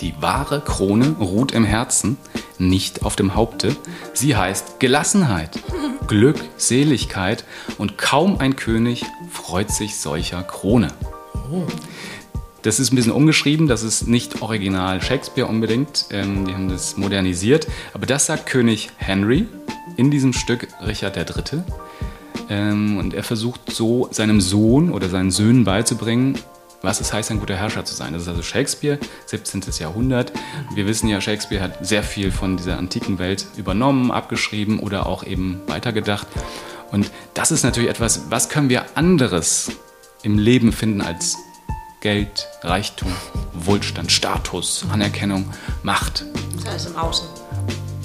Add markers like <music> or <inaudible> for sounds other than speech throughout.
Die wahre Krone ruht im Herzen, nicht auf dem Haupte. Sie heißt Gelassenheit, Glückseligkeit und kaum ein König freut sich solcher Krone. Das ist ein bisschen umgeschrieben, das ist nicht original Shakespeare unbedingt, ähm, die haben das modernisiert, aber das sagt König Henry in diesem Stück Richard III. Ähm, und er versucht so seinem Sohn oder seinen Söhnen beizubringen, was es heißt, ein guter Herrscher zu sein. Das ist also Shakespeare, 17. Jahrhundert. Wir wissen ja, Shakespeare hat sehr viel von dieser antiken Welt übernommen, abgeschrieben oder auch eben weitergedacht. Und das ist natürlich etwas, was können wir anderes im Leben finden als Geld, Reichtum, Wohlstand, Status, Anerkennung, Macht. Das ist alles im Außen.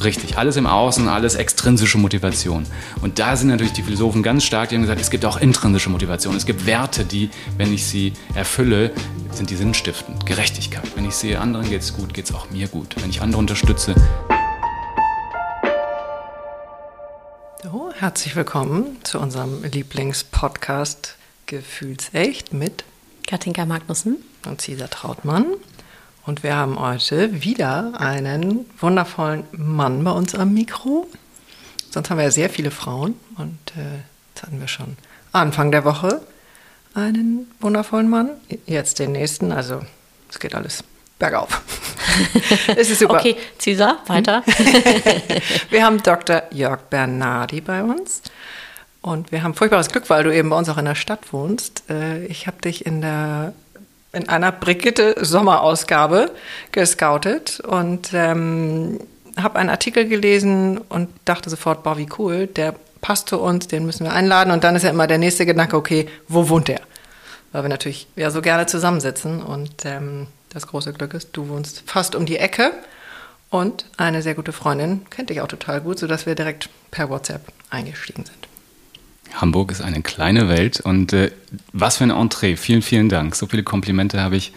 Richtig, alles im Außen, alles extrinsische Motivation. Und da sind natürlich die Philosophen ganz stark, die haben gesagt, es gibt auch intrinsische Motivation. Es gibt Werte, die, wenn ich sie erfülle, sind die sinnstiftend. Gerechtigkeit. Wenn ich sehe, anderen geht es gut, geht es auch mir gut. Wenn ich andere unterstütze. So, herzlich willkommen zu unserem Lieblingspodcast Gefühlsecht mit Katinka Magnussen und Cesar Trautmann. Und wir haben heute wieder einen wundervollen Mann bei uns am Mikro. Sonst haben wir ja sehr viele Frauen. Und äh, jetzt hatten wir schon Anfang der Woche einen wundervollen Mann. Jetzt den nächsten. Also es geht alles bergauf. <laughs> es ist super. Okay, Cesar, weiter. <laughs> wir haben Dr. Jörg Bernardi bei uns. Und wir haben furchtbares Glück, weil du eben bei uns auch in der Stadt wohnst. Äh, ich habe dich in der in einer Brigitte Sommerausgabe gescoutet und ähm, habe einen Artikel gelesen und dachte sofort, boah, wie cool, der passt zu uns, den müssen wir einladen. Und dann ist ja immer der nächste Gedanke, okay, wo wohnt der? Weil wir natürlich ja so gerne zusammensitzen und ähm, das große Glück ist, du wohnst fast um die Ecke und eine sehr gute Freundin kennt dich auch total gut, sodass wir direkt per WhatsApp eingestiegen sind. Hamburg ist eine kleine Welt und äh, was für ein Entree. Vielen, vielen Dank. So viele Komplimente habe ich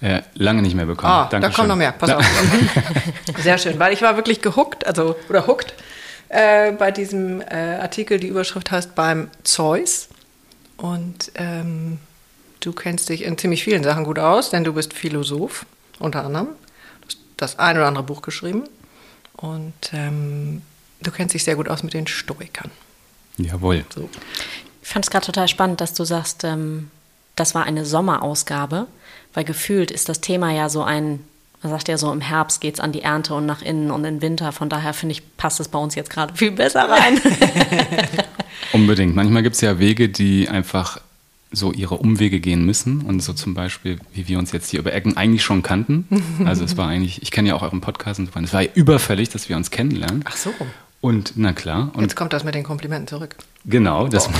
äh, lange nicht mehr bekommen. Ah, da kommt noch mehr. Pass auf. <laughs> Sehr schön, weil ich war wirklich gehuckt, also oder hooked äh, bei diesem äh, Artikel. Die Überschrift heißt beim Zeus und ähm, du kennst dich in ziemlich vielen Sachen gut aus, denn du bist Philosoph unter anderem. Du hast das ein oder andere Buch geschrieben und ähm, du kennst dich sehr gut aus mit den Stoikern. Jawohl. So. Ich fand es gerade total spannend, dass du sagst, ähm, das war eine Sommerausgabe, weil gefühlt ist das Thema ja so ein, man sagt ja so, im Herbst geht es an die Ernte und nach innen und im Winter. Von daher finde ich, passt es bei uns jetzt gerade viel besser rein. <laughs> Unbedingt. Manchmal gibt es ja Wege, die einfach so ihre Umwege gehen müssen und so zum Beispiel, wie wir uns jetzt hier über Ecken eigentlich schon kannten. Also es war eigentlich, ich kenne ja auch euren Podcast und so weiter. Es war ja überfällig, dass wir uns kennenlernen. Ach so. Und na klar. Und Jetzt kommt das mit den Komplimenten zurück. Genau, das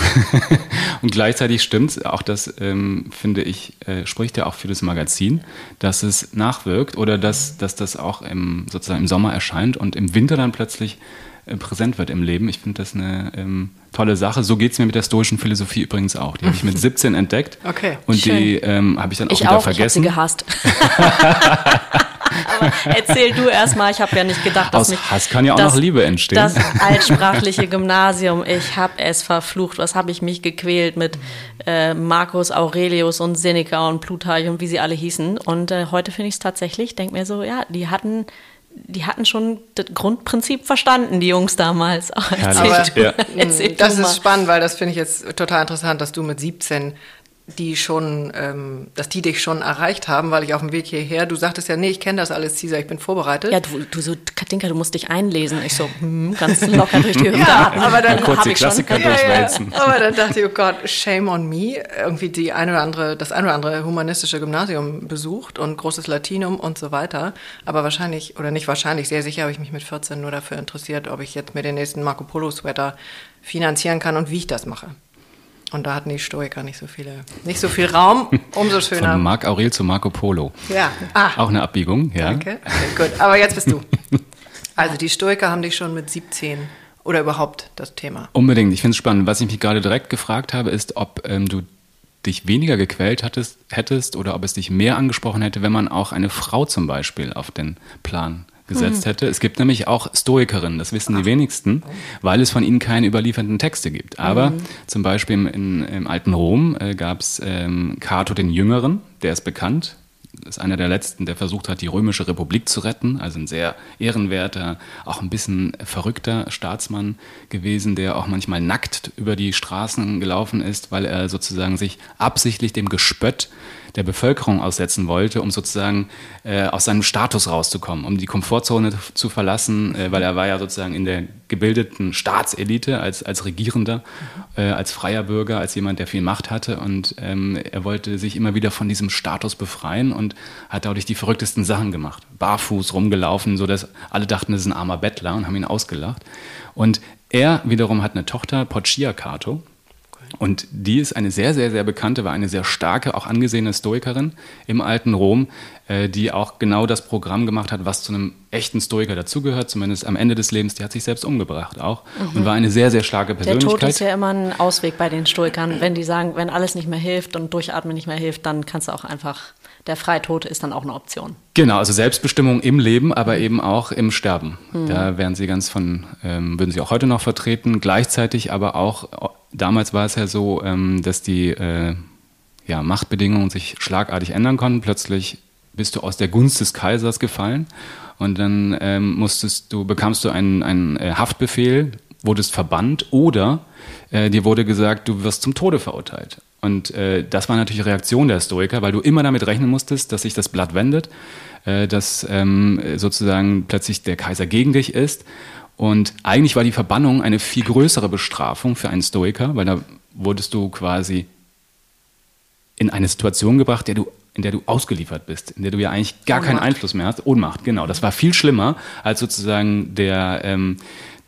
<laughs> und gleichzeitig stimmt auch das ähm, finde ich äh, spricht ja auch für das Magazin, dass es nachwirkt oder dass, dass das auch im, sozusagen im Sommer erscheint und im Winter dann plötzlich äh, präsent wird im Leben. Ich finde das eine ähm, tolle Sache. So geht es mir mit der stoischen Philosophie übrigens auch. Die habe ich mit <laughs> 17 entdeckt. Okay. Und Schön. die ähm, habe ich dann auch ich wieder auch, vergessen. Ich habe sie gehasst. <laughs> Aber erzähl du erstmal, ich habe ja nicht gedacht, dass Aus mich, Hass kann ja auch das, noch Liebe entstehen. Das altsprachliche Gymnasium, ich habe es verflucht. Was habe ich mich gequält mit äh, Marcus Aurelius und Seneca und Plutarch und wie sie alle hießen. Und äh, heute finde ich es tatsächlich, denke mir so, ja, die hatten die hatten schon das Grundprinzip verstanden, die Jungs damals. <laughs> Erzähl Aber, ja. das ist spannend, weil das finde ich jetzt total interessant, dass du mit 17 die schon, ähm, dass die dich schon erreicht haben, weil ich auf dem Weg hierher, du sagtest ja, nee, ich kenne das alles, Caesar, ich bin vorbereitet. Ja, du, du so, Katinka, du musst dich einlesen. Ich so, hm, ganz locker durch die <laughs> Hüfte ja, aber dann kurz die Klassiker schon. durchwälzen. Ja, ja. Aber dann dachte ich, oh Gott, shame on me, irgendwie die ein oder andere, das ein oder andere humanistische Gymnasium besucht und großes Latinum und so weiter. Aber wahrscheinlich, oder nicht wahrscheinlich, sehr sicher habe ich mich mit 14 nur dafür interessiert, ob ich jetzt mir den nächsten Marco Polo Sweater finanzieren kann und wie ich das mache. Und da hatten die Stoiker nicht so viele, nicht so viel Raum, umso schöner. Von Marc Aurel zu Marco Polo. Ja. Ah. Auch eine Abbiegung, ja. Danke. Okay, gut. Aber jetzt bist du. Also die Stoiker haben dich schon mit 17 oder überhaupt das Thema. Unbedingt. Ich finde es spannend. Was ich mich gerade direkt gefragt habe, ist, ob ähm, du dich weniger gequält hattest, hättest oder ob es dich mehr angesprochen hätte, wenn man auch eine Frau zum Beispiel auf den Plan gesetzt mhm. hätte. Es gibt nämlich auch Stoikerinnen, das wissen die wenigsten, weil es von ihnen keine überlieferten Texte gibt. Aber mhm. zum Beispiel im, in, im alten Rom äh, gab es ähm, Cato den Jüngeren, der ist bekannt, ist einer der letzten, der versucht hat, die römische Republik zu retten. Also ein sehr ehrenwerter, auch ein bisschen verrückter Staatsmann gewesen, der auch manchmal nackt über die Straßen gelaufen ist, weil er sozusagen sich absichtlich dem Gespött der Bevölkerung aussetzen wollte, um sozusagen äh, aus seinem Status rauszukommen, um die Komfortzone zu verlassen, äh, weil er war ja sozusagen in der gebildeten Staatselite als, als Regierender, äh, als freier Bürger, als jemand, der viel Macht hatte und ähm, er wollte sich immer wieder von diesem Status befreien und hat dadurch die verrücktesten Sachen gemacht. Barfuß rumgelaufen, sodass alle dachten, das ist ein armer Bettler und haben ihn ausgelacht. Und er wiederum hat eine Tochter, Pocia Cato, und die ist eine sehr, sehr, sehr bekannte, war eine sehr starke, auch angesehene Stoikerin im alten Rom, äh, die auch genau das Programm gemacht hat, was zu einem echten Stoiker dazugehört, zumindest am Ende des Lebens. Die hat sich selbst umgebracht auch mhm. und war eine sehr, sehr starke Persönlichkeit. Der Tod ist ja immer ein Ausweg bei den Stoikern. Wenn die sagen, wenn alles nicht mehr hilft und Durchatmen nicht mehr hilft, dann kannst du auch einfach der Freitod ist dann auch eine Option. Genau, also Selbstbestimmung im Leben, aber eben auch im Sterben. Mhm. Da wären sie ganz von, ähm, würden sie auch heute noch vertreten. Gleichzeitig aber auch damals war es ja so, ähm, dass die äh, ja, Machtbedingungen sich schlagartig ändern konnten. Plötzlich bist du aus der Gunst des Kaisers gefallen und dann ähm, musstest du, bekamst du einen, einen äh, Haftbefehl, wurdest verbannt oder äh, dir wurde gesagt, du wirst zum Tode verurteilt. Und äh, das war natürlich Reaktion der Stoiker, weil du immer damit rechnen musstest, dass sich das Blatt wendet, äh, dass ähm, sozusagen plötzlich der Kaiser gegen dich ist und eigentlich war die Verbannung eine viel größere Bestrafung für einen Stoiker, weil da wurdest du quasi in eine Situation gebracht, der du, in der du ausgeliefert bist, in der du ja eigentlich gar Ohnmacht. keinen Einfluss mehr hast. Ohnmacht, genau. Das war viel schlimmer als sozusagen der, ähm,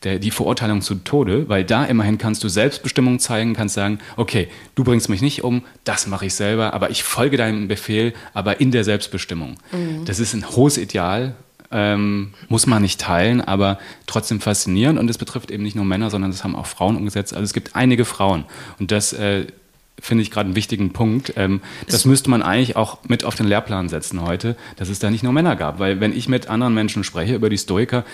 der, die Verurteilung zu Tode, weil da immerhin kannst du Selbstbestimmung zeigen, kannst sagen, okay, du bringst mich nicht um, das mache ich selber, aber ich folge deinem Befehl, aber in der Selbstbestimmung. Mhm. Das ist ein hohes Ideal ähm, muss man nicht teilen, aber trotzdem faszinierend. Und es betrifft eben nicht nur Männer, sondern es haben auch Frauen umgesetzt. Also es gibt einige Frauen. Und das äh, finde ich gerade einen wichtigen Punkt. Ähm, das müsste man eigentlich auch mit auf den Lehrplan setzen heute, dass es da nicht nur Männer gab. Weil wenn ich mit anderen Menschen spreche über die Stoiker,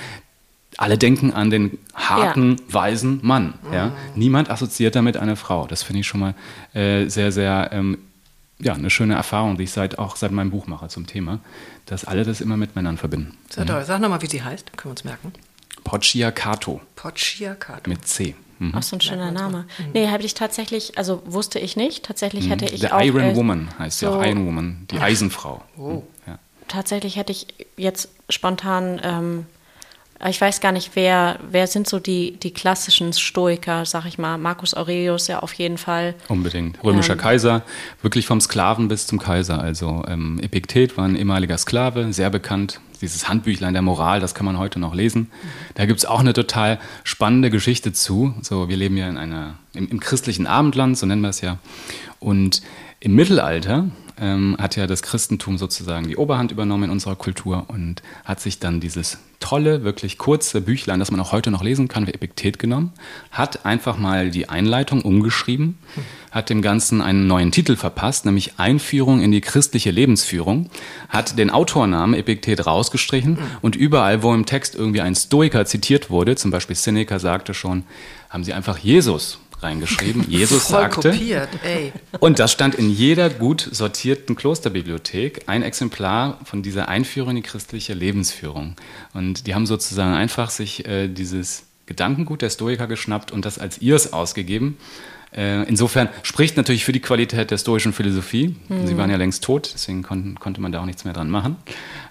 alle denken an den harten, ja. weisen Mann. Ja? Mhm. Niemand assoziiert damit eine Frau. Das finde ich schon mal äh, sehr, sehr ähm, ja, eine schöne Erfahrung, die ich seit, auch seit meinem Buch mache zum Thema, dass alle das immer mit Männern verbinden. Sehr toll. Sag nochmal, wie sie heißt, können wir uns merken. Pocciacato. Pocciacato. Mit C. Mhm. Auch so ein schöner Name. Mhm. Nee, habe ich tatsächlich, also wusste ich nicht. Tatsächlich mhm. hätte ich The auch. Iron äh, Woman heißt so, ja auch Iron Woman, die Eisenfrau. Oh. Ja. Tatsächlich hätte ich jetzt spontan ähm, ich weiß gar nicht, wer, wer sind so die, die klassischen Stoiker, sag ich mal. Marcus Aurelius ja auf jeden Fall. Unbedingt. Römischer ähm, Kaiser, wirklich vom Sklaven bis zum Kaiser. Also ähm, Epiktet war ein ehemaliger Sklave, sehr bekannt. Dieses Handbüchlein der Moral, das kann man heute noch lesen. Mhm. Da gibt es auch eine total spannende Geschichte zu. So, wir leben ja in einer, im, im christlichen Abendland, so nennen wir es ja. Und im Mittelalter ähm, hat ja das Christentum sozusagen die Oberhand übernommen in unserer Kultur und hat sich dann dieses tolle, wirklich kurze Büchlein, das man auch heute noch lesen kann, wie Epiktet genommen, hat einfach mal die Einleitung umgeschrieben, hat dem Ganzen einen neuen Titel verpasst, nämlich Einführung in die christliche Lebensführung, hat den Autornamen Epiktet rausgestrichen und überall, wo im Text irgendwie ein Stoiker zitiert wurde, zum Beispiel Seneca sagte schon, haben sie einfach Jesus reingeschrieben. Jesus Voll sagte. Kopiert, ey. Und das stand in jeder gut sortierten Klosterbibliothek, ein Exemplar von dieser Einführung in die christliche Lebensführung. Und die haben sozusagen einfach sich äh, dieses Gedankengut der Stoiker geschnappt und das als ihrs ausgegeben. Äh, insofern spricht natürlich für die Qualität der stoischen Philosophie. Mhm. Sie waren ja längst tot, deswegen kon konnte man da auch nichts mehr dran machen.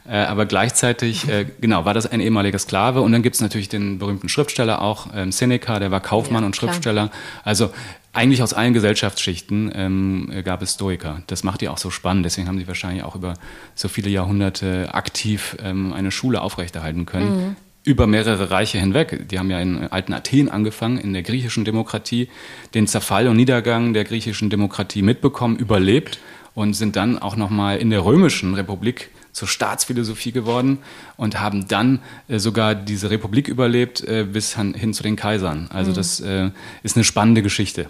Äh, aber gleichzeitig, äh, <laughs> genau, war das ein ehemaliger Sklave. Und dann gibt es natürlich den berühmten Schriftsteller auch, ähm, Seneca, der war Kaufmann ja, und Schriftsteller. Klar. Also eigentlich aus allen Gesellschaftsschichten ähm, gab es Stoiker. Das macht die auch so spannend. Deswegen haben sie wahrscheinlich auch über so viele Jahrhunderte aktiv ähm, eine Schule aufrechterhalten können. Mhm über mehrere Reiche hinweg. Die haben ja in alten Athen angefangen, in der griechischen Demokratie, den Zerfall und Niedergang der griechischen Demokratie mitbekommen, überlebt und sind dann auch nochmal in der römischen Republik zur Staatsphilosophie geworden und haben dann äh, sogar diese Republik überlebt äh, bis hin, hin, zu den Kaisern. Also mhm. das äh, ist eine spannende Geschichte.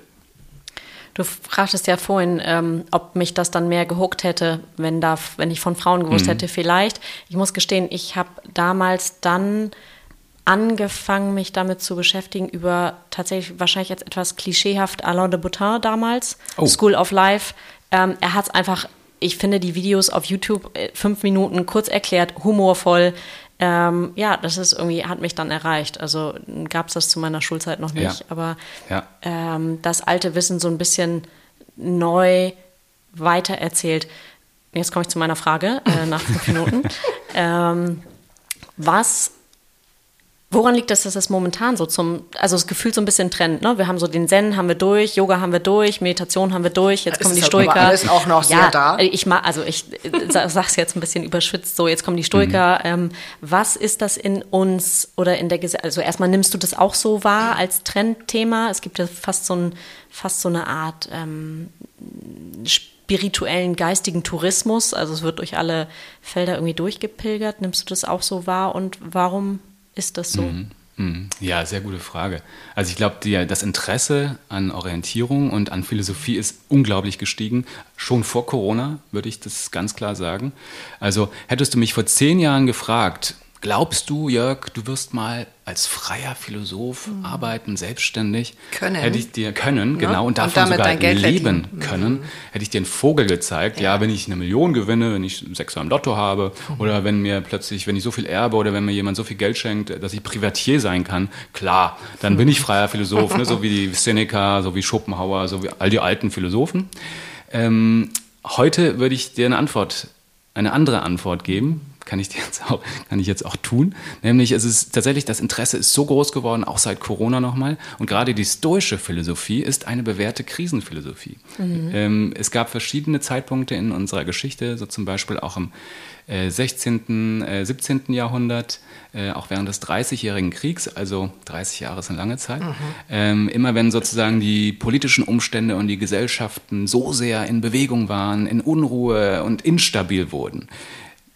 Du fragtest ja vorhin, ähm, ob mich das dann mehr gehuckt hätte, wenn, da, wenn ich von Frauen gewusst mhm. hätte. Vielleicht. Ich muss gestehen, ich habe damals dann angefangen, mich damit zu beschäftigen, über tatsächlich wahrscheinlich jetzt etwas klischeehaft Alain de Bottin damals, oh. School of Life. Ähm, er hat es einfach ich finde die Videos auf YouTube äh, fünf Minuten kurz erklärt, humorvoll. Ähm, ja, das ist irgendwie, hat mich dann erreicht. Also gab es das zu meiner Schulzeit noch nicht, Ja. aber Ja. ähm, das alte Wissen so ein bisschen neu weitererzählt. Jetzt komme ich zu meiner Frage äh, nach fünf Minuten. <laughs> ähm, was, woran liegt es, dass das momentan so zum, also das Gefühl so ein bisschen Trend, ne? Wir haben so den Zen haben wir durch, Yoga haben wir durch, Meditation haben wir durch, jetzt Es kommen die ist aber Stoiker. alles auch noch sehr ja, da. Ich mag, also ich äh, sa- sag's jetzt ein bisschen überschwitzt, so jetzt kommen die Stoiker. Mhm. Ähm, was ist das in uns oder in der Gesellschaft? Also erstmal nimmst du das auch so wahr als Trendthema? Es gibt ja fast so ein, fast so eine Art ähm, spirituellen, geistigen Tourismus. Also es wird durch alle Felder irgendwie durchgepilgert. Nimmst du das auch so wahr und warum ist das so? Mhm. Ja, sehr gute Frage. Also ich glaube, das Interesse an Orientierung und an Philosophie ist unglaublich gestiegen. Schon vor Corona würde ich das ganz klar sagen. Also hättest du mich vor zehn Jahren gefragt, glaubst du, Jörg, du wirst mal als freier Philosoph arbeiten, selbstständig? Können. Hätte ich dir können, Ne? genau, und Und davon damit sogar leben verdienen. können, hätte ich dir einen Vogel gezeigt. Ja. wenn ich eine Million gewinne, wenn ich Sechser im Lotto habe oder wenn mir plötzlich, wenn ich so viel erbe oder wenn mir jemand so viel Geld schenkt, dass ich Privatier sein kann, klar, dann bin ich freier Philosoph, ne? so wie die <laughs> Seneca, so wie Schopenhauer, so wie all die alten Philosophen. Ähm, heute würde ich dir eine Antwort, eine andere Antwort geben. Kann ich, jetzt auch, kann ich jetzt auch tun. Nämlich, es ist tatsächlich, das Interesse ist so groß geworden, auch seit Corona nochmal. Und gerade die stoische Philosophie ist eine bewährte Krisenphilosophie. Ähm, es gab verschiedene Zeitpunkte in unserer Geschichte, so zum Beispiel auch im äh, 16., äh, 17. Jahrhundert, äh, auch während des Dreißigjährigen Kriegs, also 30 Jahre ist eine lange Zeit, ähm, immer wenn sozusagen die politischen Umstände und die Gesellschaften so sehr in Bewegung waren, in Unruhe und instabil wurden,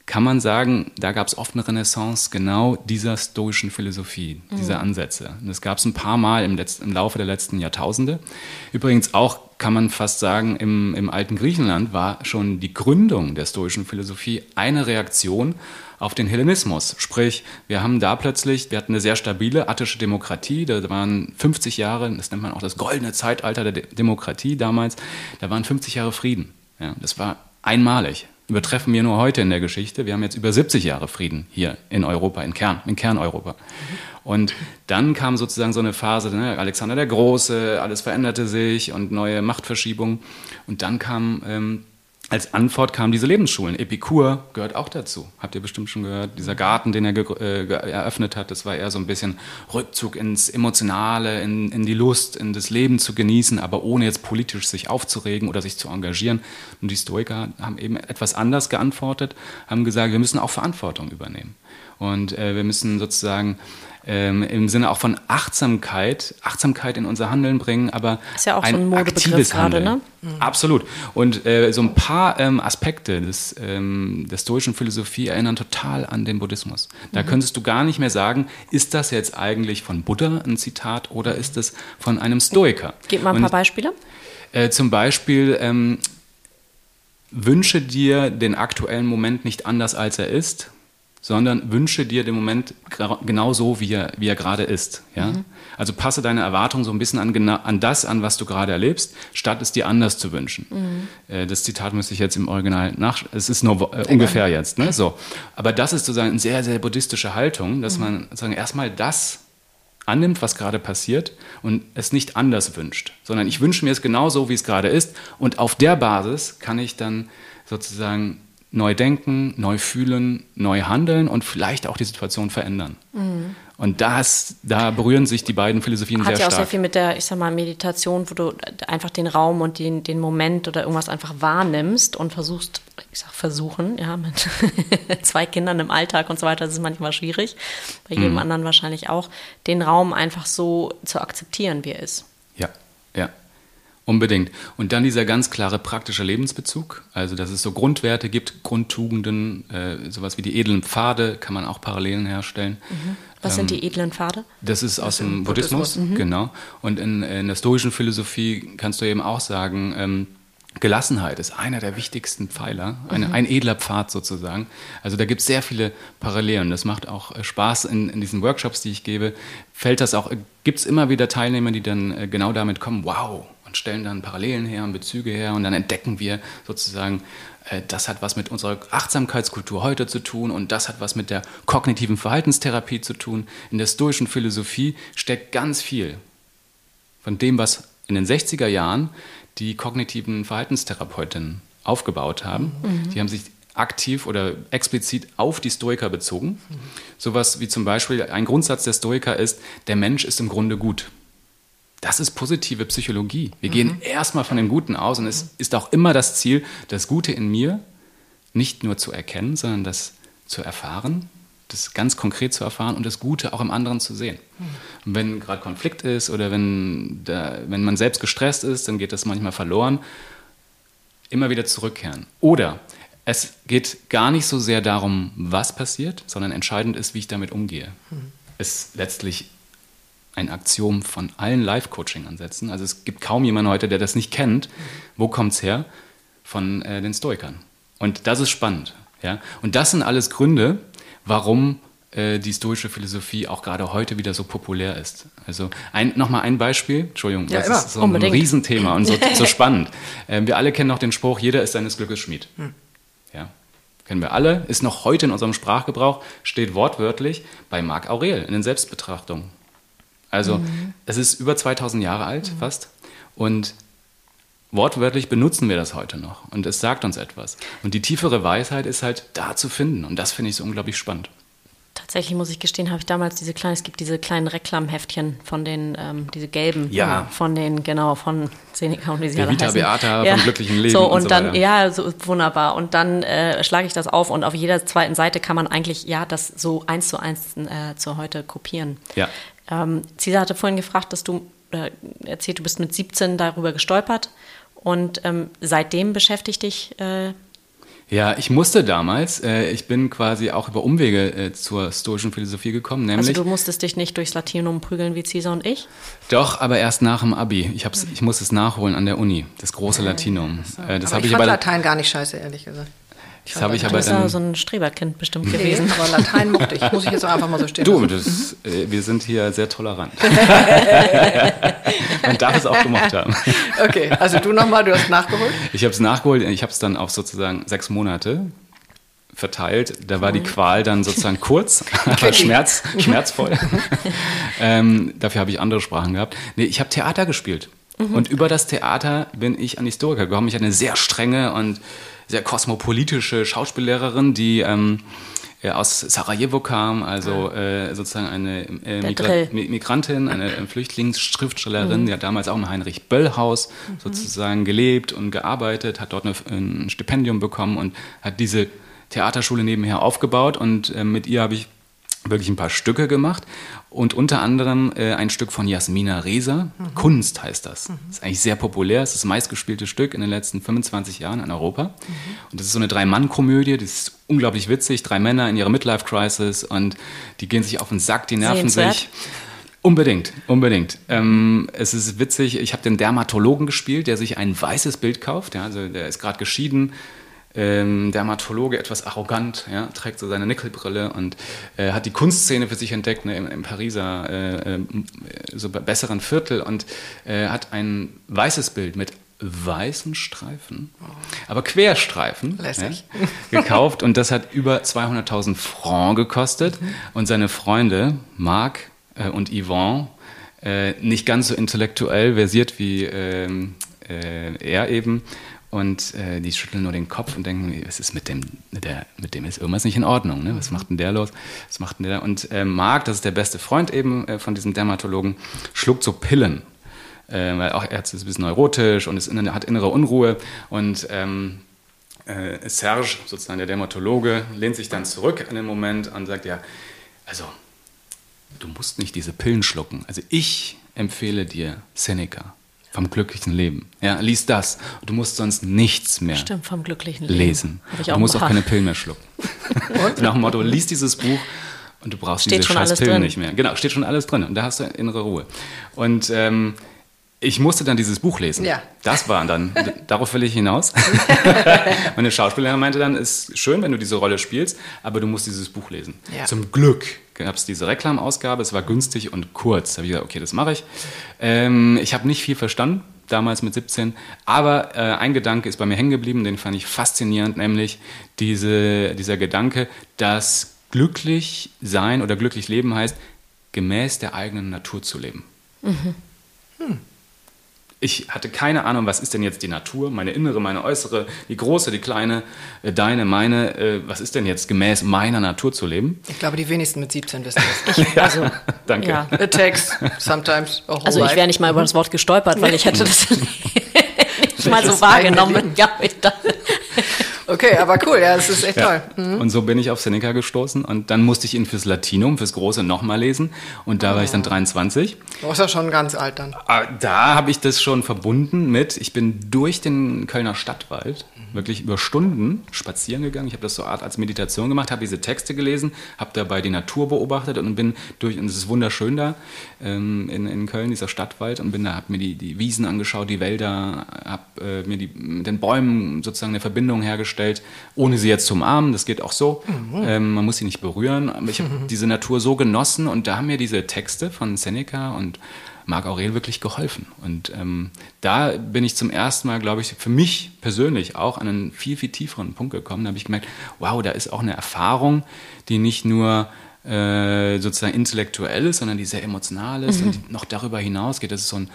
kann man sagen, da gab es oft eine Renaissance genau dieser stoischen Philosophie, dieser Ansätze. Und das gab es ein paar Mal im, Letz-, im Laufe der letzten Jahrtausende. Übrigens auch, kann man fast sagen, im, im alten Griechenland war schon die Gründung der stoischen Philosophie eine Reaktion auf den Hellenismus. Sprich, wir haben da plötzlich, wir hatten eine sehr stabile attische Demokratie, da waren 50 Jahre, das nennt man auch das goldene Zeitalter der De Demokratie damals, da waren 50 Jahre Frieden. Ja, das war einmalig übertreffen wir nur heute in der Geschichte. Wir haben jetzt über 70 Jahre Frieden hier in Europa, in Kern, in Kerneuropa. Und dann kam sozusagen so eine Phase, ne, Alexander der Große, alles veränderte sich und neue Machtverschiebungen. Und dann kam ähm, als Antwort kamen diese Lebensschulen. Epikur gehört auch dazu. Habt ihr bestimmt schon gehört. Dieser Garten, den er äh, eröffnet hat, das war eher so ein bisschen Rückzug ins Emotionale, in, in, die Lust, in das Leben zu genießen, aber ohne jetzt politisch sich aufzuregen oder sich zu engagieren. Und die Stoiker haben eben etwas anders geantwortet, haben gesagt, wir müssen auch Verantwortung übernehmen. Und äh, wir müssen sozusagen ähm, im Sinne auch von Achtsamkeit, Achtsamkeit in unser Handeln bringen, aber ist ja auch ein so ein Modebegriff aktives gerade, Handeln. ne? Absolut. Und äh, so ein paar ähm, Aspekte des, ähm, der stoischen Philosophie erinnern total an den Buddhismus. Da könntest du gar nicht mehr sagen, ist das jetzt eigentlich von Buddha ein Zitat oder ist es von einem Stoiker? Gib mal ein Und, paar Beispiele. Äh, zum Beispiel, ähm, wünsche dir den aktuellen Moment nicht anders, als er ist, sondern wünsche dir den Moment genau so, wie er, wie er gerade ist. Ja? Mhm. Also passe deine Erwartungen so ein bisschen an, an das an, was du gerade erlebst, statt es dir anders zu wünschen. Mhm. Äh, das Zitat müsste ich jetzt im Original nach... Es ist nur äh, ungefähr jetzt. Ne? So. Aber das ist sozusagen eine sehr, sehr buddhistische Haltung, dass mhm. man sozusagen erstmal das annimmt, was gerade passiert und es nicht anders wünscht, sondern ich wünsche mir es genauso, wie es gerade ist und auf der Basis kann ich dann sozusagen neu denken, neu fühlen, neu handeln und vielleicht auch die Situation verändern. Mhm. Und das, da berühren sich die beiden Philosophien Hat sehr ja auch stark. sehr viel mit der, ich sag mal, Meditation, wo du einfach den Raum und den, den Moment oder irgendwas einfach wahrnimmst und versuchst, ich sag versuchen, ja, mit <laughs> zwei Kindern im Alltag und so weiter, das ist manchmal schwierig, bei jedem mhm. anderen wahrscheinlich auch, den Raum einfach so zu akzeptieren, wie er ist. Unbedingt. Und dann dieser ganz klare praktische Lebensbezug, also dass es so Grundwerte gibt, Grundtugenden, äh, sowas wie die edlen Pfade, kann man auch Parallelen herstellen. Mhm. Was ähm, sind die edlen Pfade? Das ist aus dem Buddhismus, Buddhismus. Mhm. genau. Und in, in, der stoischen Philosophie kannst du eben auch sagen, ähm, Gelassenheit ist einer der wichtigsten Pfeiler, eine, mhm. ein edler Pfad sozusagen. Also da gibt es sehr viele Parallelen. Das macht auch Spaß in, in diesen Workshops, die ich gebe. Fällt das auch, gibt es immer wieder Teilnehmer, die dann genau damit kommen, wow, und stellen dann Parallelen her und Bezüge her und dann entdecken wir sozusagen, äh, das hat was mit unserer Achtsamkeitskultur heute zu tun und das hat was mit der kognitiven Verhaltenstherapie zu tun. In der stoischen Philosophie steckt ganz viel von dem, was in den 60er Jahren die kognitiven Verhaltenstherapeutinnen aufgebaut haben. Mhm. Die haben sich aktiv oder explizit auf die Stoiker bezogen. Mhm. Sowas wie zum Beispiel ein Grundsatz der Stoiker ist, der Mensch ist im Grunde gut. Das ist positive Psychologie. Wir mhm. gehen erstmal von dem Guten aus und es ist auch immer das Ziel, das Gute in mir nicht nur zu erkennen, sondern das zu erfahren, das ganz konkret zu erfahren und das Gute auch im anderen zu sehen. Mhm. Und wenn gerade Konflikt ist oder wenn, da, wenn man selbst gestresst ist, dann geht das manchmal verloren. Immer wieder zurückkehren. Oder es geht gar nicht so sehr darum, was passiert, sondern entscheidend ist, wie ich damit umgehe. Mhm. Ist letztlich ein Aktion von allen Life-Coaching-Ansätzen. Also es gibt kaum jemanden heute, der das nicht kennt. Wo kommt es her? Von äh, den Stoikern. Und das ist spannend. Ja? Und das sind alles Gründe, warum äh, die stoische Philosophie auch gerade heute wieder so populär ist. Also ein, nochmal ein Beispiel, Entschuldigung, ja, das immer. ist so Unbedingt. ein Riesenthema und so, <laughs> so spannend. Äh, wir alle kennen noch den Spruch, jeder ist seines Glückes Schmied. Hm. Ja, kennen wir alle, ist noch heute in unserem Sprachgebrauch, steht wortwörtlich bei Marc Aurel in den Selbstbetrachtungen. Also mhm. es ist über 2000 Jahre alt mhm. fast und wortwörtlich benutzen wir das heute noch und es sagt uns etwas. Und die tiefere Weisheit ist halt da zu finden und das finde ich so unglaublich spannend. Tatsächlich muss ich gestehen, habe ich damals diese kleinen, es gibt diese kleinen Reklamheftchen von den, ähm, diese gelben, ja. von den, genau, von Seneca und wie sie Vita heißen. Beata ja. vom glücklichen Leben. So, und, und so dann, weiter. ja, so, wunderbar. Und dann äh, schlage ich das auf und auf jeder zweiten Seite kann man eigentlich, ja, das so eins zu eins äh, zu heute kopieren. Ja. Ähm, Cesar hatte vorhin gefragt, dass du äh, erzählt, du bist mit 17 darüber gestolpert und ähm, seitdem beschäftigt dich. Äh, ja, ich musste damals, äh, ich bin quasi auch über Umwege äh, zur stoischen Philosophie gekommen, nämlich. Also du musstest dich nicht durchs Latinum prügeln wie Cesar und ich? Doch, aber erst nach dem Abi. Ich, hab's, ich musste es nachholen an der Uni, das große Latinum. Äh, das aber ich, ich fand Latein gar nicht scheiße, ehrlich gesagt. Das habe ich aber dann. Das ist so ein Streberkind bestimmt nee, gewesen. Aber Latein mochte ich. Muss ich jetzt auch einfach mal so stehen. Du, das, äh, wir sind hier sehr tolerant. <laughs> Man darf es auch gemocht haben. Okay, also du nochmal, du hast nachgeholt? Ich habe es nachgeholt. Ich habe es dann auf sozusagen sechs Monate verteilt. Da war die Qual dann sozusagen kurz, <laughs> <laughs> aber Schmerz, schmerzvoll. ähm, dafür habe ich andere Sprachen gehabt. Nee, ich habe Theater gespielt. Mhm. Und über das Theater bin ich an Historiker gekommen. Ich hatte eine sehr strenge und sehr kosmopolitische Schauspiellehrerin, die ähm, aus Sarajevo kam, also äh, sozusagen eine äh, Migra Migrantin, eine Flüchtlingsschriftstellerin, mhm. die hat damals auch im Heinrich Böll Haus mhm. sozusagen gelebt und gearbeitet, hat dort eine, ein Stipendium bekommen und hat diese Theaterschule nebenher aufgebaut und äh, mit ihr habe ich wirklich ein paar Stücke gemacht und unter anderem äh, ein Stück von Jasmina Reza. Mhm. Kunst heißt das. Mhm. Ist eigentlich sehr populär. Es ist das meistgespielte Stück in den letzten 25 Jahren in Europa. Mhm. Und das ist so eine Drei-Mann-Komödie. Das ist unglaublich witzig. Drei Männer in ihrer Midlife-Crisis und die gehen sich auf den Sack, die nerven sich. Unbedingt, unbedingt. Ähm, es ist witzig, ich habe den Dermatologen gespielt, der sich ein weißes Bild kauft. Ja, also der ist gerade geschieden, ähm, Dermatologe, etwas arrogant, ja, trägt so seine Nickelbrille und äh, hat die Kunstszene für sich entdeckt ne, im, im, Pariser äh, äh, so besseren Viertel und äh, hat ein weißes Bild mit weißen Streifen, aber Querstreifen ja, <laughs> gekauft und das hat über 200.000 Francs gekostet und seine Freunde Marc äh, und Yvonne äh, nicht ganz so intellektuell versiert wie ähm, er eben und äh, die schütteln nur den Kopf und denken, was ist mit dem, der, mit dem ist irgendwas nicht in Ordnung, ne? was macht denn der los? Was macht denn der? Und äh, Marc, das ist der beste Freund eben äh, von diesem Dermatologen, schluckt so Pillen. Äh, weil auch er ist ein bisschen neurotisch und ist in, hat innere Unruhe. Und ähm, äh, Serge, sozusagen der Dermatologe, lehnt sich dann zurück an den Moment und sagt, ja, also du musst nicht diese Pillen schlucken. Also ich empfehle dir Seneca vom glücklichen Leben. Ja, lies das. Du musst sonst nichts mehr Stimmt, vom glücklichen Leben. lesen. Du musst auch keine Pillen mehr schlucken. <laughs> Nach dem Motto, lies dieses Buch und du brauchst steht diese scheiß Pillen drin. nicht mehr. Genau, steht schon alles drin und da hast du innere Ruhe. Und ähm, ich musste dann dieses Buch lesen. Ja. Das war dann, darauf will ich hinaus. <laughs> Meine Schauspielerin meinte dann, es ist schön, wenn du diese Rolle spielst, aber du musst dieses Buch lesen. Ja. Zum Glück gab es diese Reklamausgabe, es war günstig und kurz. Da habe ich gesagt, okay, das mache ich. Ähm, ich habe nicht viel verstanden, damals mit 17. Aber äh, ein Gedanke ist bei mir hängen geblieben, den fand ich faszinierend, nämlich diese, dieser Gedanke, dass glücklich sein oder glücklich leben heißt, gemäß der eigenen Natur zu leben. Mhm. Hm ich hatte keine Ahnung, was ist denn jetzt die Natur, meine innere, meine äußere, die große, die kleine, äh, deine, meine, äh, was ist denn jetzt gemäß meiner Natur zu leben? Ich glaube, die wenigsten mit 17 wissen das. <laughs> Ich, also, Danke. Ja. It takes sometimes a whole Also ich wäre nicht mal über das Wort gestolpert, weil ich hätte das <laughs> nicht mal so wahrgenommen. Ja, ich dachte, <laughs> Okay, aber cool, ja, das ist echt ja. toll. Mhm. Und so bin ich auf Seneca gestoßen und dann musste ich ihn fürs Latinum, fürs Große nochmal lesen und da war ich dann 23. Du warst ja schon ganz alt dann. Ah, da habe ich das schon verbunden mit, ich bin durch den Kölner Stadtwald wirklich über Stunden spazieren gegangen. Ich habe das so Art als Meditation gemacht, habe diese Texte gelesen, habe dabei die Natur beobachtet und bin durch, und es ist wunderschön da ähm, in, in Köln, dieser Stadtwald, und bin da, habe mir die, die Wiesen angeschaut, die Wälder, habe äh, mir die, den Bäumen sozusagen eine Verbindung hergestellt, ohne sie jetzt zu umarmen, das geht auch so. Mhm. Ähm, man muss sie nicht berühren, aber ich habe mhm. diese Natur so genossen und da haben mir diese Texte von Seneca und Marc Aurel wirklich geholfen. Und ähm, da bin ich zum ersten Mal, glaube ich, für mich persönlich auch an einen viel, viel tieferen Punkt gekommen. Da habe ich gemerkt, wow, da ist auch eine Erfahrung, die nicht nur äh, sozusagen intellektuell ist, sondern die sehr emotional ist mhm. und noch darüber hinausgeht. Das ist so ein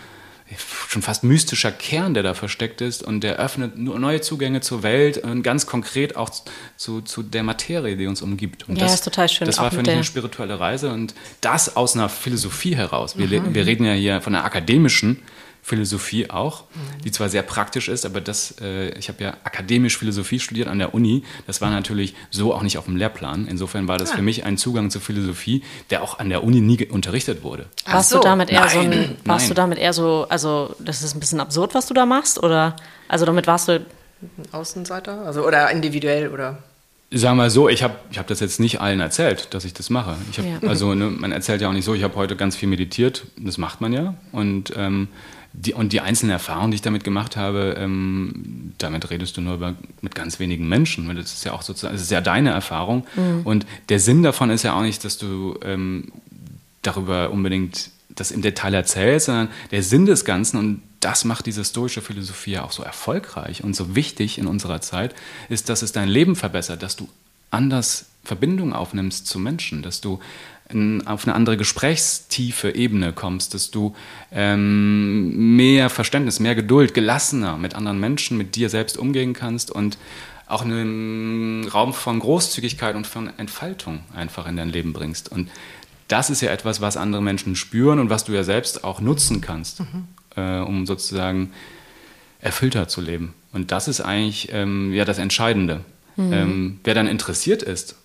schon fast mystischer Kern, der da versteckt ist und der öffnet neue Zugänge zur Welt und ganz konkret auch zu, zu der Materie, die uns umgibt. Und ja, das, ist total schön. Das war für mich eine spirituelle Reise und das aus einer Philosophie heraus. Wir, mhm. wir reden ja hier von einer akademischen Philosophie auch, mhm. die zwar sehr praktisch ist, aber das, äh, ich habe ja akademisch Philosophie studiert an der Uni, das war natürlich so auch nicht auf dem Lehrplan. Insofern war das ja. für mich ein Zugang zur Philosophie, der auch an der Uni nie unterrichtet wurde. Warst so. du damit eher Nein. so ein, warst Nein. du damit eher so, also das ist ein bisschen absurd, was du da machst, oder also damit warst du Außenseiter, also oder individuell oder Sagen wir so, ich habe ich hab das jetzt nicht allen erzählt, dass ich das mache. Ich hab, ja. Also ne, man erzählt ja auch nicht so, ich habe heute ganz viel meditiert, das macht man ja. Und ähm, die, und die einzelnen Erfahrungen, die ich damit gemacht habe, ähm, damit redest du nur über, mit ganz wenigen Menschen. Das ist ja auch sozusagen, das ist ja deine Erfahrung. Mhm. Und der Sinn davon ist ja auch nicht, dass du ähm, darüber unbedingt das im Detail erzählst, sondern der Sinn des Ganzen, und das macht diese stoische Philosophie ja auch so erfolgreich und so wichtig in unserer Zeit, ist, dass es dein Leben verbessert, dass du anders Verbindungen aufnimmst zu Menschen, dass du in, auf eine andere Gesprächstiefe Ebene kommst, dass du ähm, mehr Verständnis, mehr Geduld, gelassener mit anderen Menschen, mit dir selbst umgehen kannst und auch einen Raum von Großzügigkeit und von Entfaltung einfach in dein Leben bringst. Und das ist ja etwas, was andere Menschen spüren und was du ja selbst auch nutzen kannst, mhm. äh, um sozusagen erfüllter zu leben. Und das ist eigentlich ähm, ja das Entscheidende. Mhm. Ähm, wer dann interessiert ist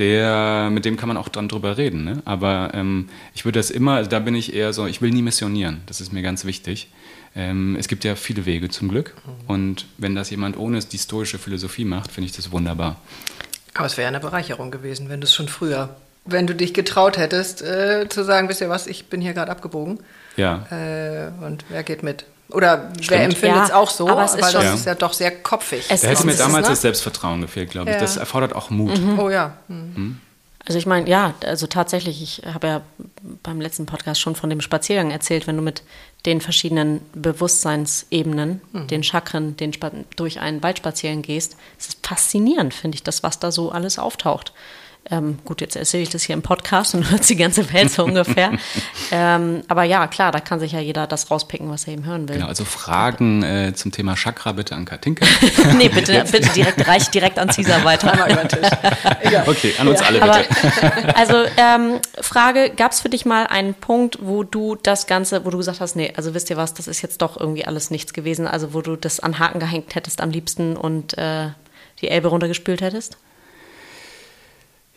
der, mit dem kann man auch dann drüber reden. Ne? Aber ähm, ich würde das immer, also da bin ich eher so, ich will nie missionieren. Das ist mir ganz wichtig. Ähm, es gibt ja viele Wege zum Glück. Und wenn das jemand ohne die stoische Philosophie macht, finde ich das wunderbar. Aber es wäre eine Bereicherung gewesen, wenn du es schon früher, wenn du dich getraut hättest, äh, zu sagen, wisst ihr was, ich bin hier gerade abgebogen. Ja. Äh, und wer geht mit? Oder Stimmt. wer empfindet es auch so, aber es weil das ja. ist ja doch sehr kopfig. Es da hätte mir damals ne? das Selbstvertrauen gefehlt, glaube ich. Ja. Das erfordert auch Mut. Mhm. Oh ja. Mhm. Also ich meine, ja, also tatsächlich, ich habe ja beim letzten Podcast schon von dem Spaziergang erzählt, wenn du mit den verschiedenen Bewusstseinsebenen, mhm. den Chakren, den durch einen Wald spazieren gehst, es ist faszinierend, finde ich, das, was da so alles auftaucht. Ähm, gut, jetzt erzähle ich das hier im Podcast und <laughs> hört die ganze Welt so ungefähr. Ähm, aber ja, klar, da kann sich ja jeder das rauspicken, was er eben hören will. Genau, also Fragen äh, zum Thema Chakra bitte an Katinka. <laughs> nee, bitte, <laughs> bitte direkt, reicht direkt an Caesar weiter. Einmal über den Tisch. Okay, an uns ja. alle bitte. Aber, also ähm, Frage, gab es für dich mal einen Punkt, wo du das Ganze, wo du gesagt hast, nee, also wisst ihr was, das ist jetzt doch irgendwie alles nichts gewesen, also wo du das an Haken gehängt hättest am liebsten und äh, die Elbe runtergespült hättest?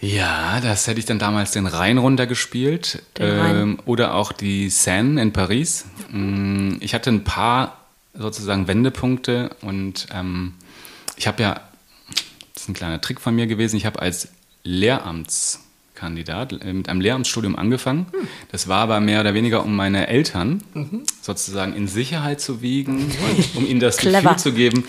Ja, das hätte ich dann damals den Rhein runtergespielt ähm, oder auch die Seine in Paris. Mm, ich hatte ein paar sozusagen Wendepunkte und ähm, ich habe ja, das ist ein kleiner Trick von mir gewesen, ich habe als Lehramtskandidat mit einem Lehramtsstudium angefangen. Hm. Das war aber mehr oder weniger, um meine Eltern mhm. sozusagen in Sicherheit zu wiegen und um ihnen das Gefühl zu geben,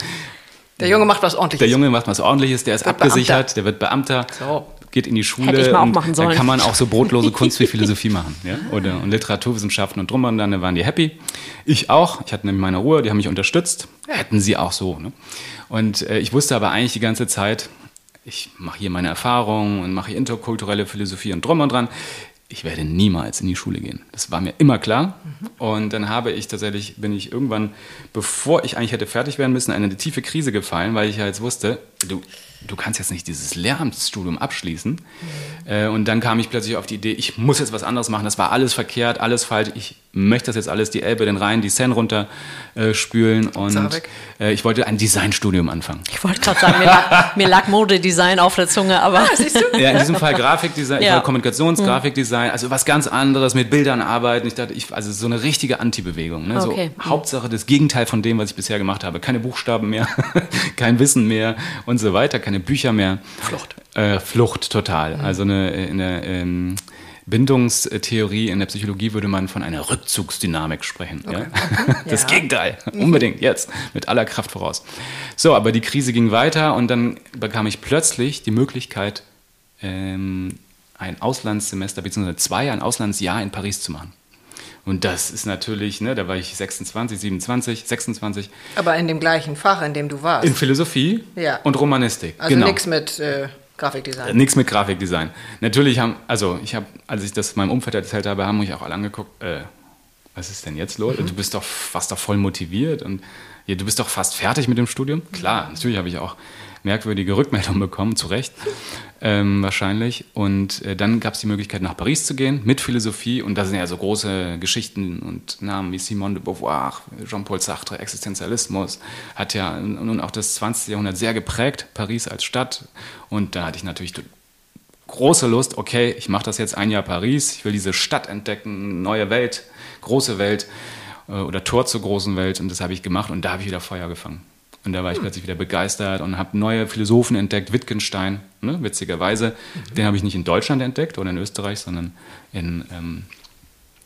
der Junge macht was ordentliches. Der Junge macht was ordentliches, der ist abgesichert, Beamter. der wird Beamter. So geht in die Schule Hätte ich mal auch machen sollen. dann kann man auch so brotlose <laughs> Kunst wie Philosophie machen. Ja? Oder und Literaturwissenschaften und drum und dann waren die happy. Ich auch. Ich hatte nämlich meine Ruhe, die haben mich unterstützt. Hätten sie auch so. Ne? Und äh, ich wusste aber eigentlich die ganze Zeit, ich mache hier meine Erfahrungen und mache hier interkulturelle Philosophie und drum und dran. Ich werde niemals in die Schule gehen. Das war mir immer klar. Und dann habe ich tatsächlich, bin ich irgendwann, bevor ich eigentlich hätte fertig werden müssen, in eine tiefe Krise gefallen, weil ich ja jetzt wusste, du, du kannst jetzt nicht dieses Lehramtsstudium abschließen. Äh, und dann kam ich plötzlich auf die Idee, ich muss jetzt was anderes machen. Das war alles verkehrt, alles falsch. Ich möchte das jetzt alles die Elbe, den Rhein, die Seine runter äh, spülen. Und äh, ich wollte ein Designstudium anfangen. Ich wollte gerade sagen, mir lag, mir lag Modedesign auf der Zunge, aber Ja, in diesem Fall Grafikdesign, ich Ja. wollte Kommunikationsgrafikdesign, also was ganz anderes, mit Bildern arbeiten. Ich dachte, ich, also so eine richtige Anti-Bewegung. Ne? Okay. So Hauptsache das Gegenteil von dem, was ich bisher gemacht habe. Keine Buchstaben mehr, <laughs> kein Wissen mehr und so weiter, keine Bücher mehr. Flucht. Äh, Flucht total. Also eine, eine ähm, Bindungstheorie in der Psychologie würde man von einer Rückzugsdynamik sprechen. Ja? <laughs> Das Ja. Gegenteil. Unbedingt jetzt. Mit aller Kraft voraus. So, aber die Krise ging weiter und dann bekam ich plötzlich die Möglichkeit, ähm, ein Auslandssemester bzw. zwei, ein Auslandsjahr in Paris zu machen. Und das ist natürlich, ne, da war ich 26, 27, 26 Aber in dem gleichen Fach, in dem du warst. in Philosophie Ja. und Romanistik. Also genau. nichts mit äh, Grafikdesign. Nichts mit Grafikdesign. Natürlich haben, also ich habe, als ich das meinem Umfeld erzählt habe, haben mich auch alle angeguckt, äh, was ist denn jetzt los? Du bist doch fast doch voll motiviert und ja, du bist doch fast fertig mit dem Studium. Klar, natürlich habe ich auch merkwürdige Rückmeldungen bekommen, zu Recht ähm, wahrscheinlich. Und äh, dann gab es die Möglichkeit, nach Paris zu gehen mit Philosophie. Und da sind ja so große Geschichten und Namen wie Simone de Beauvoir, Jean-Paul Sartre, Existenzialismus, hat ja nun auch das 20. Jahrhundert sehr geprägt, Paris als Stadt. Und da hatte ich natürlich große Lust, okay, ich mache das jetzt ein Jahr Paris, ich will diese Stadt entdecken, neue Welt, große Welt äh, oder Tor zur großen Welt und das habe ich gemacht und da habe ich wieder Feuer gefangen. Und da war ich plötzlich wieder begeistert und habe neue Philosophen entdeckt, Wittgenstein, ne, witzigerweise. Den habe ich nicht in Deutschland entdeckt oder in Österreich, sondern in, ähm,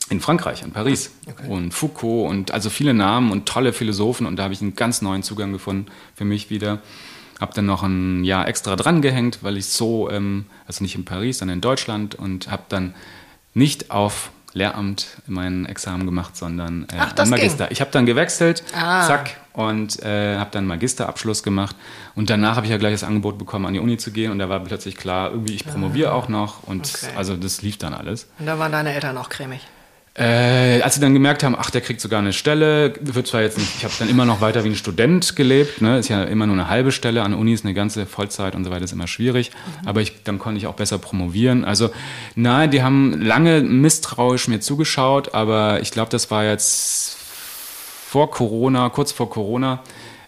in Frankreich, in Paris. Und Foucault und also viele Namen und tolle Philosophen und da habe ich einen ganz neuen Zugang gefunden für mich wieder. Habe dann noch ein Jahr extra dran gehängt, weil ich so, ähm, also nicht in Paris, sondern in Deutschland und habe dann nicht auf Lehramt mein Examen gemacht, sondern äh, Ach, das ein Magister. ging. Ich habe dann gewechselt, Ah. zack, und äh, habe dann Magisterabschluss gemacht. Und danach habe ich ja gleich das Angebot bekommen, an die Uni zu gehen. Und da war plötzlich klar, irgendwie ich promoviere auch noch. Und Ah. Okay. also das lief dann alles. Und da waren deine Eltern auch cremig. Äh, als sie dann gemerkt haben, ach, der kriegt sogar eine Stelle, wird zwar jetzt nicht, ich habe dann immer noch weiter wie ein Student gelebt, ne? ist ja immer nur eine halbe Stelle, an Unis eine ganze Vollzeit und so weiter ist immer schwierig, aber ich, dann konnte ich auch besser promovieren. Also nein, die haben lange misstrauisch mir zugeschaut, aber ich glaube, das war jetzt vor Corona, kurz vor Corona,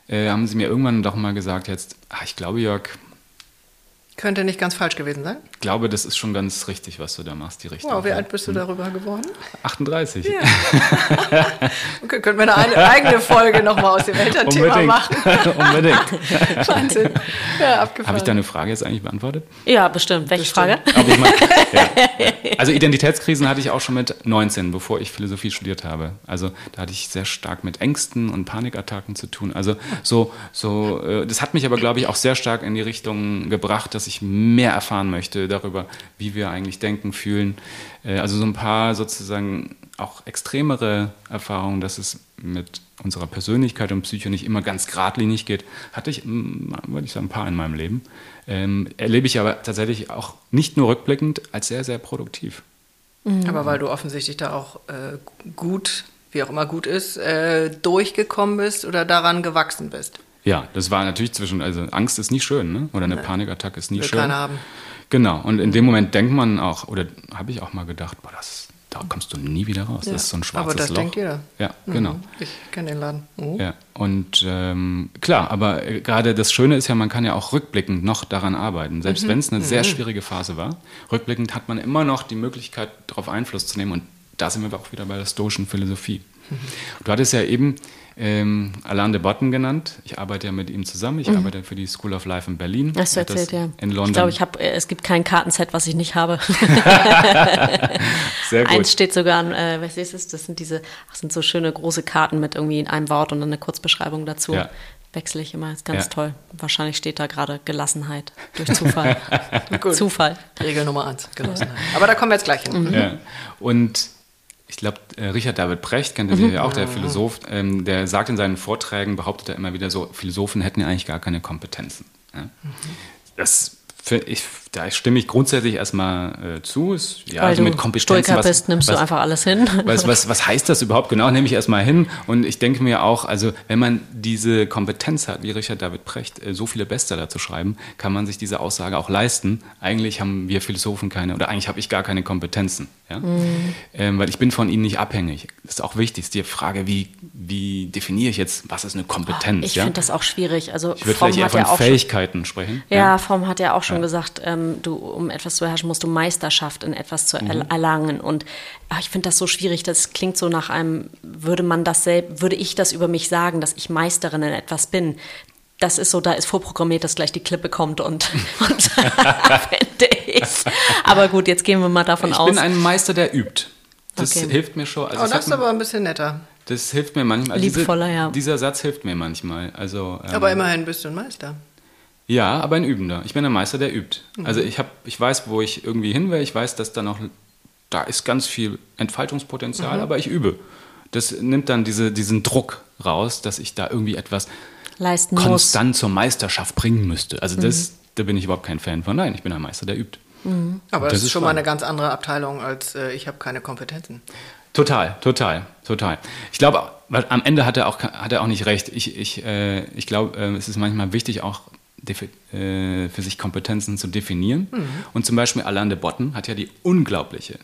äh, haben sie mir irgendwann doch mal gesagt, jetzt, ach, ich glaube, Jörg, Könnte nicht ganz falsch gewesen sein. Ich glaube, das ist schon ganz richtig, was du da machst, die Richtung. Wow, wie alt bist du darüber geworden? 38. <laughs> Okay, können wir eine, eine eigene Folge nochmal aus dem Elternthema Unbedingt. machen. <laughs> Unbedingt. <laughs> Wahnsinn. Ja, abgefahren. Habe ich deine Frage jetzt eigentlich beantwortet? ja, bestimmt. Welche Frage? Aber ich mein, ja. Also Identitätskrisen hatte ich auch schon mit 19, bevor ich Philosophie studiert habe. Also da hatte ich sehr stark mit Ängsten und Panikattacken zu tun. Also so, so, äh, das hat mich aber, glaube ich, auch sehr stark in die Richtung gebracht, dass ich mehr erfahren möchte darüber, wie wir eigentlich denken, fühlen. Äh, Also so ein paar sozusagen auch extremere Erfahrungen, dass es mit unserer Persönlichkeit und Psyche nicht immer ganz geradlinig geht, hatte ich, mm, würde ich sagen, ein paar in meinem Leben. Ähm, erlebe ich aber tatsächlich auch nicht nur rückblickend als sehr, sehr produktiv. Aber weil du offensichtlich da auch äh, gut, wie auch immer gut ist, äh, durchgekommen bist oder daran gewachsen bist. Ja, das war natürlich zwischen, also Angst ist nie schön, ne? oder eine Panikattacke ist nie Will schön. keiner haben. Genau, und in dem Moment denkt man auch, oder habe ich auch mal gedacht, boah, das, da kommst du nie wieder raus. Das ist so ein schwarzes Aber das Loch. denkt jeder. Ja, genau. Mhm. Ich kenne den Laden. Mhm. Ja, und ähm, klar, aber äh, gerade das Schöne ist ja, man kann ja auch rückblickend noch daran arbeiten. Mhm. Selbst wenn es eine sehr schwierige Phase war, rückblickend hat man immer noch die Möglichkeit, darauf Einfluss zu nehmen. Und da sind wir auch wieder bei der stoischen Philosophie. Mhm. Du hattest ja eben ähm, Alain de Botton genannt. Ich arbeite ja mit ihm zusammen. Ich arbeite für die School of Life in Berlin. Hast du Er erzählt, ja. In London. Ich glaube, ich habe, es gibt kein Kartenset, was ich nicht habe. <laughs> sehr gut. Eins steht sogar an, äh, was ist es? Das sind diese, ach, sind so schöne große Karten mit irgendwie in einem Wort und dann eine Kurzbeschreibung dazu. Ja. wechsle ich immer. Ist ganz Ja. toll. Wahrscheinlich steht da gerade Gelassenheit durch Zufall. <laughs> Gut. Zufall. Regel Nummer eins, Gelassenheit. Aber da kommen wir jetzt gleich hin. Ja. Und ich glaube, äh, Richard David Precht, kennt ihr Mhm. ja auch, der Philosoph, ähm, der sagt in seinen Vorträgen, behauptet er immer wieder so, Philosophen hätten ja eigentlich gar keine Kompetenzen. Ja? Das für, ich, da stimme ich grundsätzlich erstmal äh, zu. Ist, ja, Weil also du mit Kompetenzen. Stoiker was- bist, nimmst was, du einfach alles hin. <laughs> was, was, was heißt das überhaupt genau? Nehme ich erstmal hin. Und ich denke mir auch, also wenn man diese Kompetenz hat, wie Richard David Precht, äh, so viele Bestseller zu schreiben, kann man sich diese Aussage auch leisten. Eigentlich haben wir Philosophen keine, oder eigentlich habe ich gar keine Kompetenzen. Ja? Mhm. Ähm, weil ich bin von ihnen nicht abhängig. Das ist auch wichtig. ist die Frage, wie, wie definiere ich jetzt, was ist eine Kompetenz? Ich ja? finde das auch schwierig. Also ich würde vielleicht eher von ja auch schon, Fähigkeiten sprechen. ja, Fromm hat ja auch schon gesagt, ähm, du, um etwas zu beherrschen, musst du Meisterschaft in etwas zu Mhm. er erlangen. Und ach, ich finde das so schwierig. Das klingt so nach einem, würde man das selbst, würde ich das über mich sagen, dass ich Meisterin in etwas bin. Das ist so, da ist vorprogrammiert, dass gleich die Klippe kommt und, <laughs> <laughs> und <laughs> finde ich. Aber gut, jetzt gehen wir mal davon Ich aus. bin ein Meister, der übt. Das Okay. hilft mir schon. Also Oh, das ist aber ein bisschen netter. Das hilft mir manchmal. Also Liebevoller, diese, ja. Dieser Satz hilft mir manchmal. Also, ähm, Aber immerhin bist du ein Meister. Ja, aber ein Übender. Ich bin ein Meister, der übt. Mhm. Also ich, hab, ich weiß, wo ich irgendwie hin will. Ich weiß, dass da noch, da ist ganz viel Entfaltungspotenzial, Mhm. aber ich übe. Das nimmt dann diese, diesen Druck raus, dass ich da irgendwie etwas leisten muss. konstant zur Meisterschaft bringen müsste. Also Mhm. das, da bin ich überhaupt kein Fan von. Nein, ich bin ein Meister, der übt. Aber das, Das ist schon mal eine ganz andere Abteilung als äh, ich habe keine Kompetenzen. Total, total, total. Ich glaube, am Ende hat er auch, hat er auch nicht recht. Ich, ich, äh, ich glaube, äh, es ist manchmal wichtig, auch äh, für sich Kompetenzen zu definieren. Und zum Beispiel Alain de Botton hat ja die unglaubliche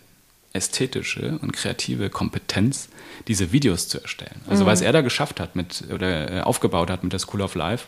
ästhetische und kreative Kompetenz, diese Videos zu erstellen. Also was er da geschafft hat mit oder äh, aufgebaut hat mit der School of Life,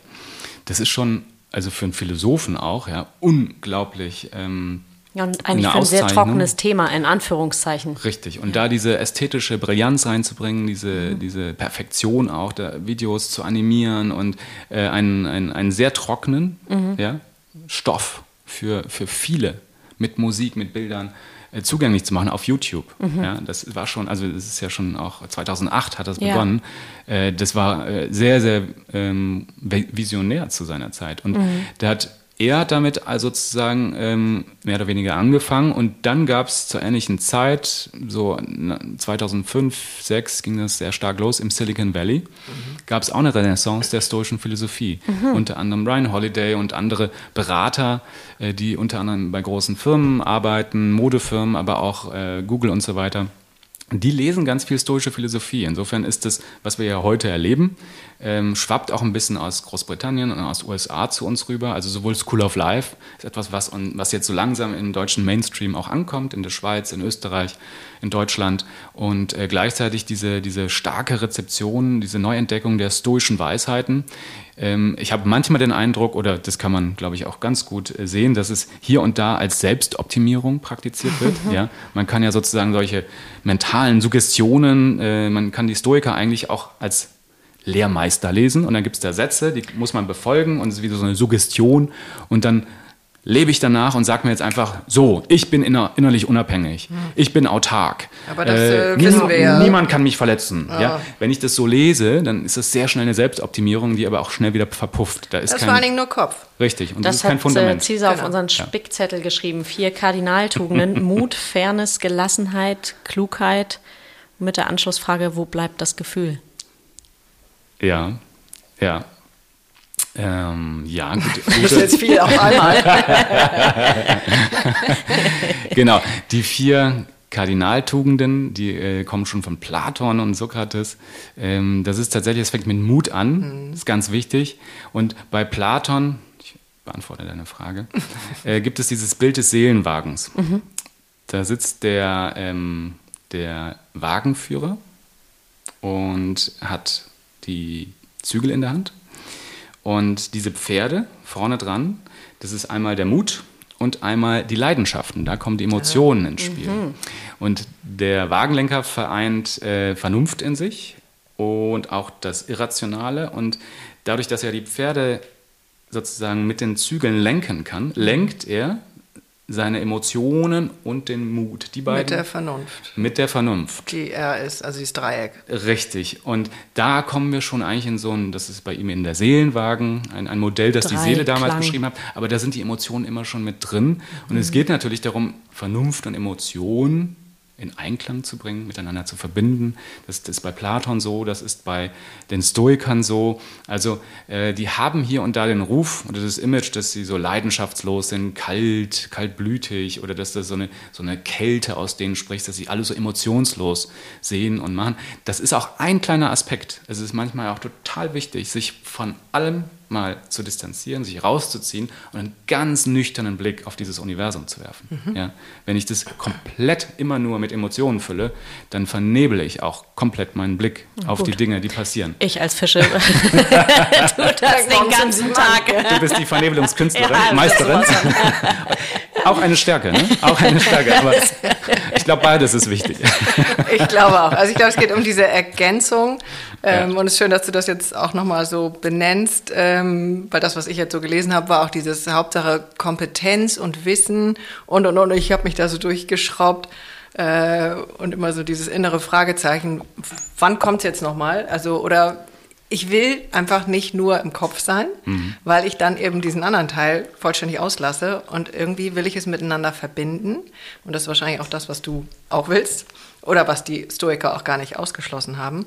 das ist schon, also für einen Philosophen auch, ja, unglaublich ähm, Ja, und eigentlich für ein sehr trockenes Thema, in Anführungszeichen. Richtig. Und da diese ästhetische Brillanz reinzubringen, diese, diese Perfektion auch der Videos zu animieren und äh, einen, einen, einen sehr trockenen ja, Stoff für, für viele mit Musik, mit Bildern äh, zugänglich zu machen auf YouTube. Ja, das war schon, also das ist ja schon auch 2008 hat das Ja. begonnen. Äh, das war äh, sehr, sehr ähm, vi- visionär zu seiner Zeit. Und der hat er hat damit also sozusagen ähm, mehr oder weniger angefangen und dann gab es zur ähnlichen Zeit, so na, 2005, 2006 ging das sehr stark los im Silicon Valley, gab es auch eine Renaissance der stoischen Philosophie. Unter anderem Ryan Holiday und andere Berater, äh, die unter anderem bei großen Firmen arbeiten, Modefirmen, aber auch äh, Google und so weiter. Die lesen ganz viel stoische Philosophie. Insofern ist das, was wir ja heute erleben, ähm, schwappt auch ein bisschen aus Großbritannien und aus USA zu uns rüber. Also sowohl School of Life ist etwas, was, was jetzt so langsam im deutschen Mainstream auch ankommt, in der Schweiz, in Österreich, in Deutschland. Und äh, gleichzeitig diese, diese starke Rezeption, diese Neuentdeckung der stoischen Weisheiten. Ähm, ich habe manchmal den Eindruck, oder das kann man, glaube ich, auch ganz gut äh, sehen, dass es hier und da als Selbstoptimierung praktiziert wird. <laughs> ja? Man kann ja sozusagen solche mentalen Suggestionen, äh, man kann die Stoiker eigentlich auch als Lehrmeister lesen und dann gibt es da Sätze, die muss man befolgen und es ist wieder so eine Suggestion und dann lebe ich danach und sage mir jetzt einfach so, ich bin inner, innerlich unabhängig, ich bin autark. Aber das, äh, wissen niemand, wir ja. Niemand kann mich verletzen. Ja? Wenn ich das so lese, dann ist das sehr schnell eine Selbstoptimierung, die aber auch schnell wieder verpufft. Da ist Das ist vor allen Dingen nur Kopf. richtig und das, Das ist kein hat äh, Fundament. Caesar auf Genau. unseren Spickzettel geschrieben. Vier Kardinaltugenden. <laughs> Mut, Fairness, Gelassenheit, Klugheit. Mit der Anschlussfrage, wo bleibt das Gefühl? Ja, ja. Ähm, ja, <laughs> gut, Das ist gute, jetzt viel auf einmal. <laughs> genau. Die vier Kardinaltugenden, die äh, kommen schon von Platon und Sokrates. Ähm, das ist tatsächlich, es fängt mit Mut an, ist ganz wichtig. Und bei Platon, ich beantworte deine Frage, <laughs> äh, gibt es dieses Bild des Seelenwagens. Da sitzt der, ähm, der Wagenführer und hat die Zügel in der Hand. Und diese Pferde vorne dran, das ist einmal der Mut und einmal die Leidenschaften. Da kommen die Emotionen ins Spiel. Und der Wagenlenker vereint äh, Vernunft in sich und auch das Irrationale. Und dadurch, dass er die Pferde sozusagen mit den Zügeln lenken kann, lenkt er seine Emotionen und den Mut. Die beiden. Mit der Vernunft. Mit der Vernunft. Die er ist, also dieses Dreieck. Richtig. Und da kommen wir schon eigentlich in so ein, das ist bei ihm in der Seelenwagen, ein, ein Modell, das die Seele damals beschrieben hat. Aber da sind die Emotionen immer schon mit drin. Und mhm. es geht natürlich darum, Vernunft und Emotionen in Einklang zu bringen, miteinander zu verbinden. Das, das, ist bei Platon so, das ist bei den Stoikern so. Also äh, die haben hier und da den Ruf oder das Image, dass sie so leidenschaftslos sind, kalt, kaltblütig oder dass das so eine, so eine Kälte aus denen spricht, dass sie alle so emotionslos sehen und machen. Das ist auch ein kleiner Aspekt. Es ist manchmal auch total wichtig, sich von allem mal zu distanzieren, sich rauszuziehen und einen ganz nüchternen Blick auf dieses Universum zu werfen. Mhm. Ja, wenn ich das komplett immer nur mit Emotionen fülle, dann vernebele ich auch komplett meinen Blick auf Gut. die Dinge, die passieren. Ich als Fische <laughs> tue das den ganzen Tag. Du bist die Vernebelungskünstlerin, <laughs> ja, Meisterin. <laughs> auch eine Stärke, ne? Auch eine Stärke. Aber ich glaube, beides ist wichtig. ich glaube auch. Also ich glaube, es geht um diese Ergänzung. Ähm, ja. Und es ist schön, dass du das jetzt auch nochmal so benennst. Ähm, ähm, weil das, was ich jetzt so gelesen habe, war auch dieses Hauptsache Kompetenz und Wissen und und und. Ich habe mich da so durchgeschraubt äh, und immer so dieses innere Fragezeichen: Wann kommt es jetzt nochmal? Also oder ich will einfach nicht nur im Kopf sein, mhm. weil ich dann eben diesen anderen Teil vollständig auslasse und irgendwie will ich es miteinander verbinden. Und das ist wahrscheinlich auch das, was du auch willst oder was die Stoiker auch gar nicht ausgeschlossen haben.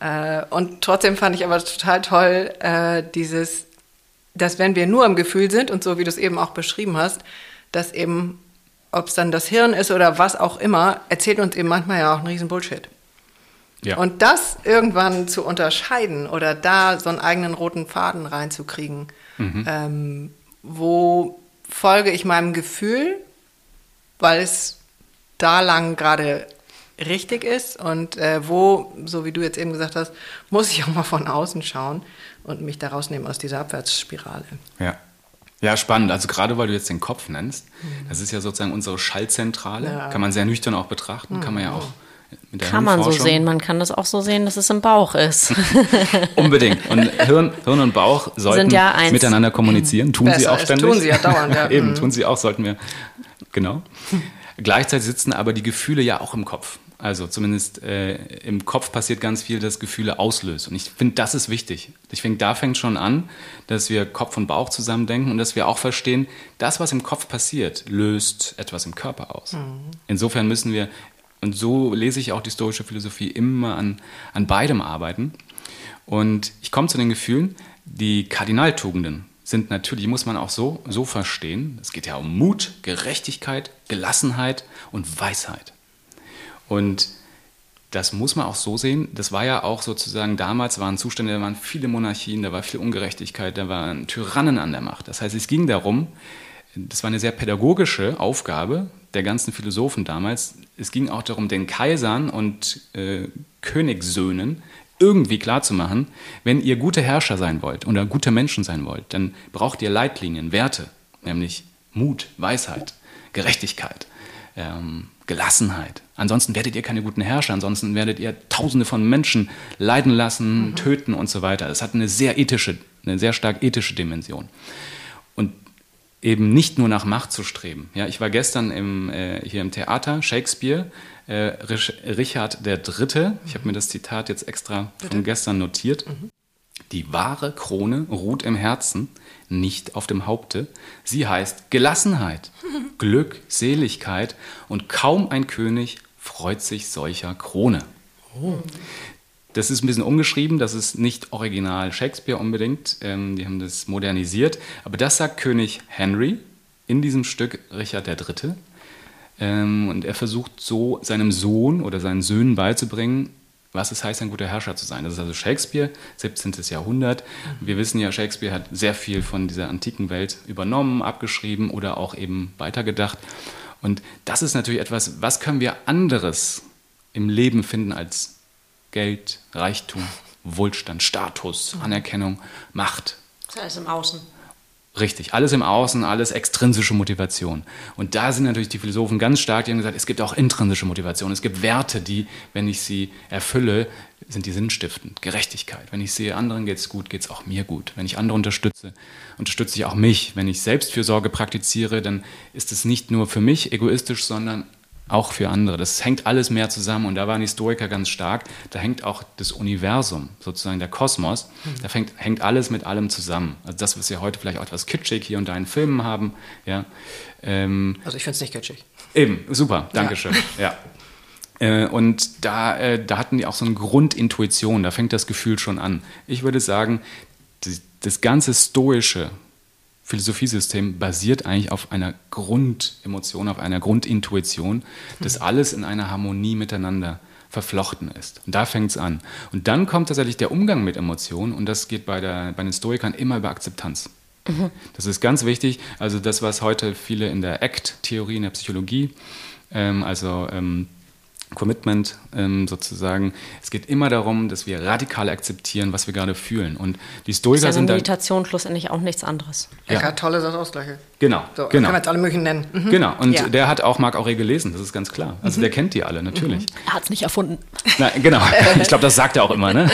Äh, und trotzdem fand ich aber total toll, äh, dieses, dass wenn wir nur im Gefühl sind und so wie du es eben auch beschrieben hast, dass eben, ob es dann das Hirn ist oder was auch immer, erzählt uns eben manchmal ja auch einen riesen Bullshit. Ja. Und das irgendwann zu unterscheiden oder da so einen eigenen roten Faden reinzukriegen, mhm. ähm, wo folge ich meinem Gefühl, weil es da lang gerade richtig ist und äh, wo, so wie du jetzt eben gesagt hast, muss ich auch mal von außen schauen und mich da rausnehmen aus dieser Abwärtsspirale. Ja. Ja, spannend. Also gerade weil du jetzt den Kopf nennst, mhm. das ist ja sozusagen unsere Schallzentrale. Ja. Kann man sehr nüchtern auch betrachten, mhm. kann man ja auch mit der Kann man so sehen. Man kann das auch so sehen, dass es im Bauch ist. <laughs> Unbedingt. Und Hirn, Hirn und Bauch sollten ja miteinander kommunizieren. Tun Besser sie auch ständig. Tun sie ja dauernd. Ja. <laughs> Eben, mhm. tun sie auch, sollten wir. Genau. <laughs> Gleichzeitig sitzen aber die Gefühle ja auch im Kopf. Also zumindest äh, im Kopf passiert ganz viel, das Gefühle auslöst. Und ich finde, das ist wichtig. Ich finde, da fängt schon an, dass wir Kopf und Bauch zusammen denken und dass wir auch verstehen, das, was im Kopf passiert, löst etwas im Körper aus. Mhm. Insofern müssen wir, und so lese ich auch die stoische Philosophie, immer an, an beidem arbeiten. Und ich komme zu den Gefühlen, die Kardinaltugenden sind natürlich, muss man auch so, so verstehen. Es geht ja um Mut, Gerechtigkeit, Gelassenheit und Weisheit. Und das muss man auch so sehen. Das war ja auch sozusagen damals waren Zustände, da waren viele Monarchien, da war viel Ungerechtigkeit, da waren Tyrannen an der Macht. Das heißt, es ging darum, das war eine sehr pädagogische Aufgabe der ganzen Philosophen damals. Es ging auch darum, den Kaisern und äh, Königssöhnen irgendwie klarzumachen, wenn ihr gute Herrscher sein wollt oder gute Menschen sein wollt, dann braucht ihr Leitlinien, Werte, nämlich Mut, Weisheit, Gerechtigkeit, ähm, Gelassenheit. Ansonsten werdet ihr keine guten Herrscher, ansonsten werdet ihr Tausende von Menschen leiden lassen, mhm. töten und so weiter. Es hat eine sehr ethische, eine sehr stark ethische Dimension. Und eben nicht nur nach Macht zu streben. Ja, ich war gestern im, äh, hier im Theater, Shakespeare, äh, Richard III. Ich habe mir das Zitat jetzt extra von gestern notiert. Mhm. Die wahre Krone ruht im Herzen, nicht auf dem Haupte. Sie heißt Gelassenheit, <laughs> Glück, Seligkeit und kaum ein König freut sich solcher Krone. Oh. Das ist ein bisschen umgeschrieben, das ist nicht original Shakespeare unbedingt, ähm, die haben das modernisiert, aber das sagt König Henry in diesem Stück Richard III. Ähm, und er versucht so seinem Sohn oder seinen Söhnen beizubringen, was es heißt, ein guter Herrscher zu sein. Das ist also Shakespeare, 17. Jahrhundert. Wir wissen ja, Shakespeare hat sehr viel von dieser antiken Welt übernommen, abgeschrieben oder auch eben weitergedacht. Und das ist natürlich etwas, was können wir anderes im Leben finden als Geld, Reichtum, Wohlstand, Status, Anerkennung, Macht. Das heißt im Außen. Richtig, alles im Außen, alles extrinsische Motivation. Und da sind natürlich die Philosophen ganz stark, die haben gesagt, es gibt auch intrinsische Motivation. Es gibt Werte, die, wenn ich sie erfülle, sind die sinnstiftend. Gerechtigkeit. Wenn ich sehe, anderen geht es gut, geht es auch mir gut. Wenn ich andere unterstütze, unterstütze ich auch mich. Wenn ich Selbstfürsorge praktiziere, dann ist es nicht nur für mich egoistisch, sondern auch für andere. Das hängt alles mehr zusammen und da waren die Stoiker ganz stark. Da hängt auch das Universum, sozusagen der Kosmos, mhm. da fängt, hängt alles mit allem zusammen. Also das, was wir heute vielleicht auch etwas kitschig hier und da in Filmen haben. Ja, ähm, also ich finde es nicht kitschig. Eben, super, Dankeschön. Ja. <laughs> ja. Äh, und da, äh, da hatten die auch so eine Grundintuition, da fängt das Gefühl schon an. Ich würde sagen, das ganze Stoische, Philosophiesystem basiert eigentlich auf einer Grundemotion, auf einer Grundintuition, dass mhm. alles in einer Harmonie miteinander verflochten ist. Und da fängt es an. Und dann kommt tatsächlich der Umgang mit Emotionen und das geht bei, der, bei den Stoikern immer über Akzeptanz. Mhm. Das ist ganz wichtig. Also das, was heute viele in der ACT-Theorie, in der Psychologie, ähm, also ähm, Commitment ähm, sozusagen. Es geht immer darum, dass wir radikal akzeptieren, was wir gerade fühlen. Und die Stoiker ist ja sind Meditation schlussendlich auch nichts anderes. Ja. Eckhart Tolle sagt auch das Gleiche. Genau. So, genau. Kann man jetzt alle möglichen nennen. Mhm. Genau. Und ja. der hat auch Marc Aurel gelesen, das ist ganz klar. Also mhm. der kennt die alle, natürlich. Mhm. Er hat es nicht erfunden. Na, genau. <laughs> Ich glaube, das sagt er auch immer. Ne?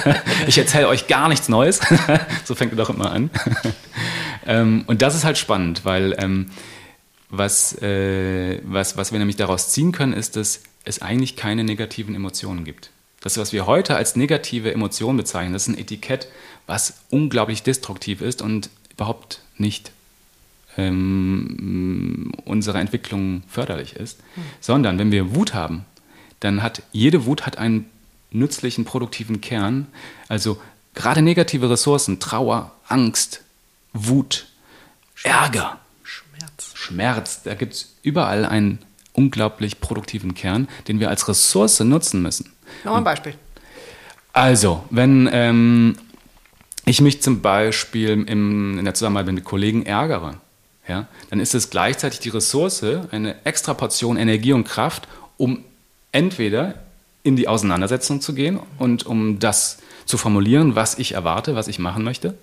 Ich erzähle euch gar nichts Neues. <laughs> so fängt er doch immer an. <laughs> Ähm, und das ist halt spannend, weil ähm, was, äh, was, was wir nämlich daraus ziehen können, ist, dass es eigentlich keine negativen Emotionen gibt. Das, was wir heute als negative Emotion bezeichnen, das ist ein Etikett, was unglaublich destruktiv ist und überhaupt nicht ähm, unserer Entwicklung förderlich ist. Mhm. Sondern wenn wir Wut haben, dann hat jede Wut hat einen nützlichen, produktiven Kern. Also gerade negative Ressourcen, Trauer, Angst, Wut, Ärger, Schmerz, Schmerz da gibt es überall einen unglaublich produktiven Kern, den wir als Ressource nutzen müssen. Noch ein Beispiel. Also, wenn ähm, ich mich zum Beispiel im, in der Zusammenarbeit mit Kollegen ärgere, ja, dann ist es gleichzeitig die Ressource, eine extra Portion Energie und Kraft, um entweder in die Auseinandersetzung zu gehen und um das zu formulieren, was ich erwarte, was ich machen möchte.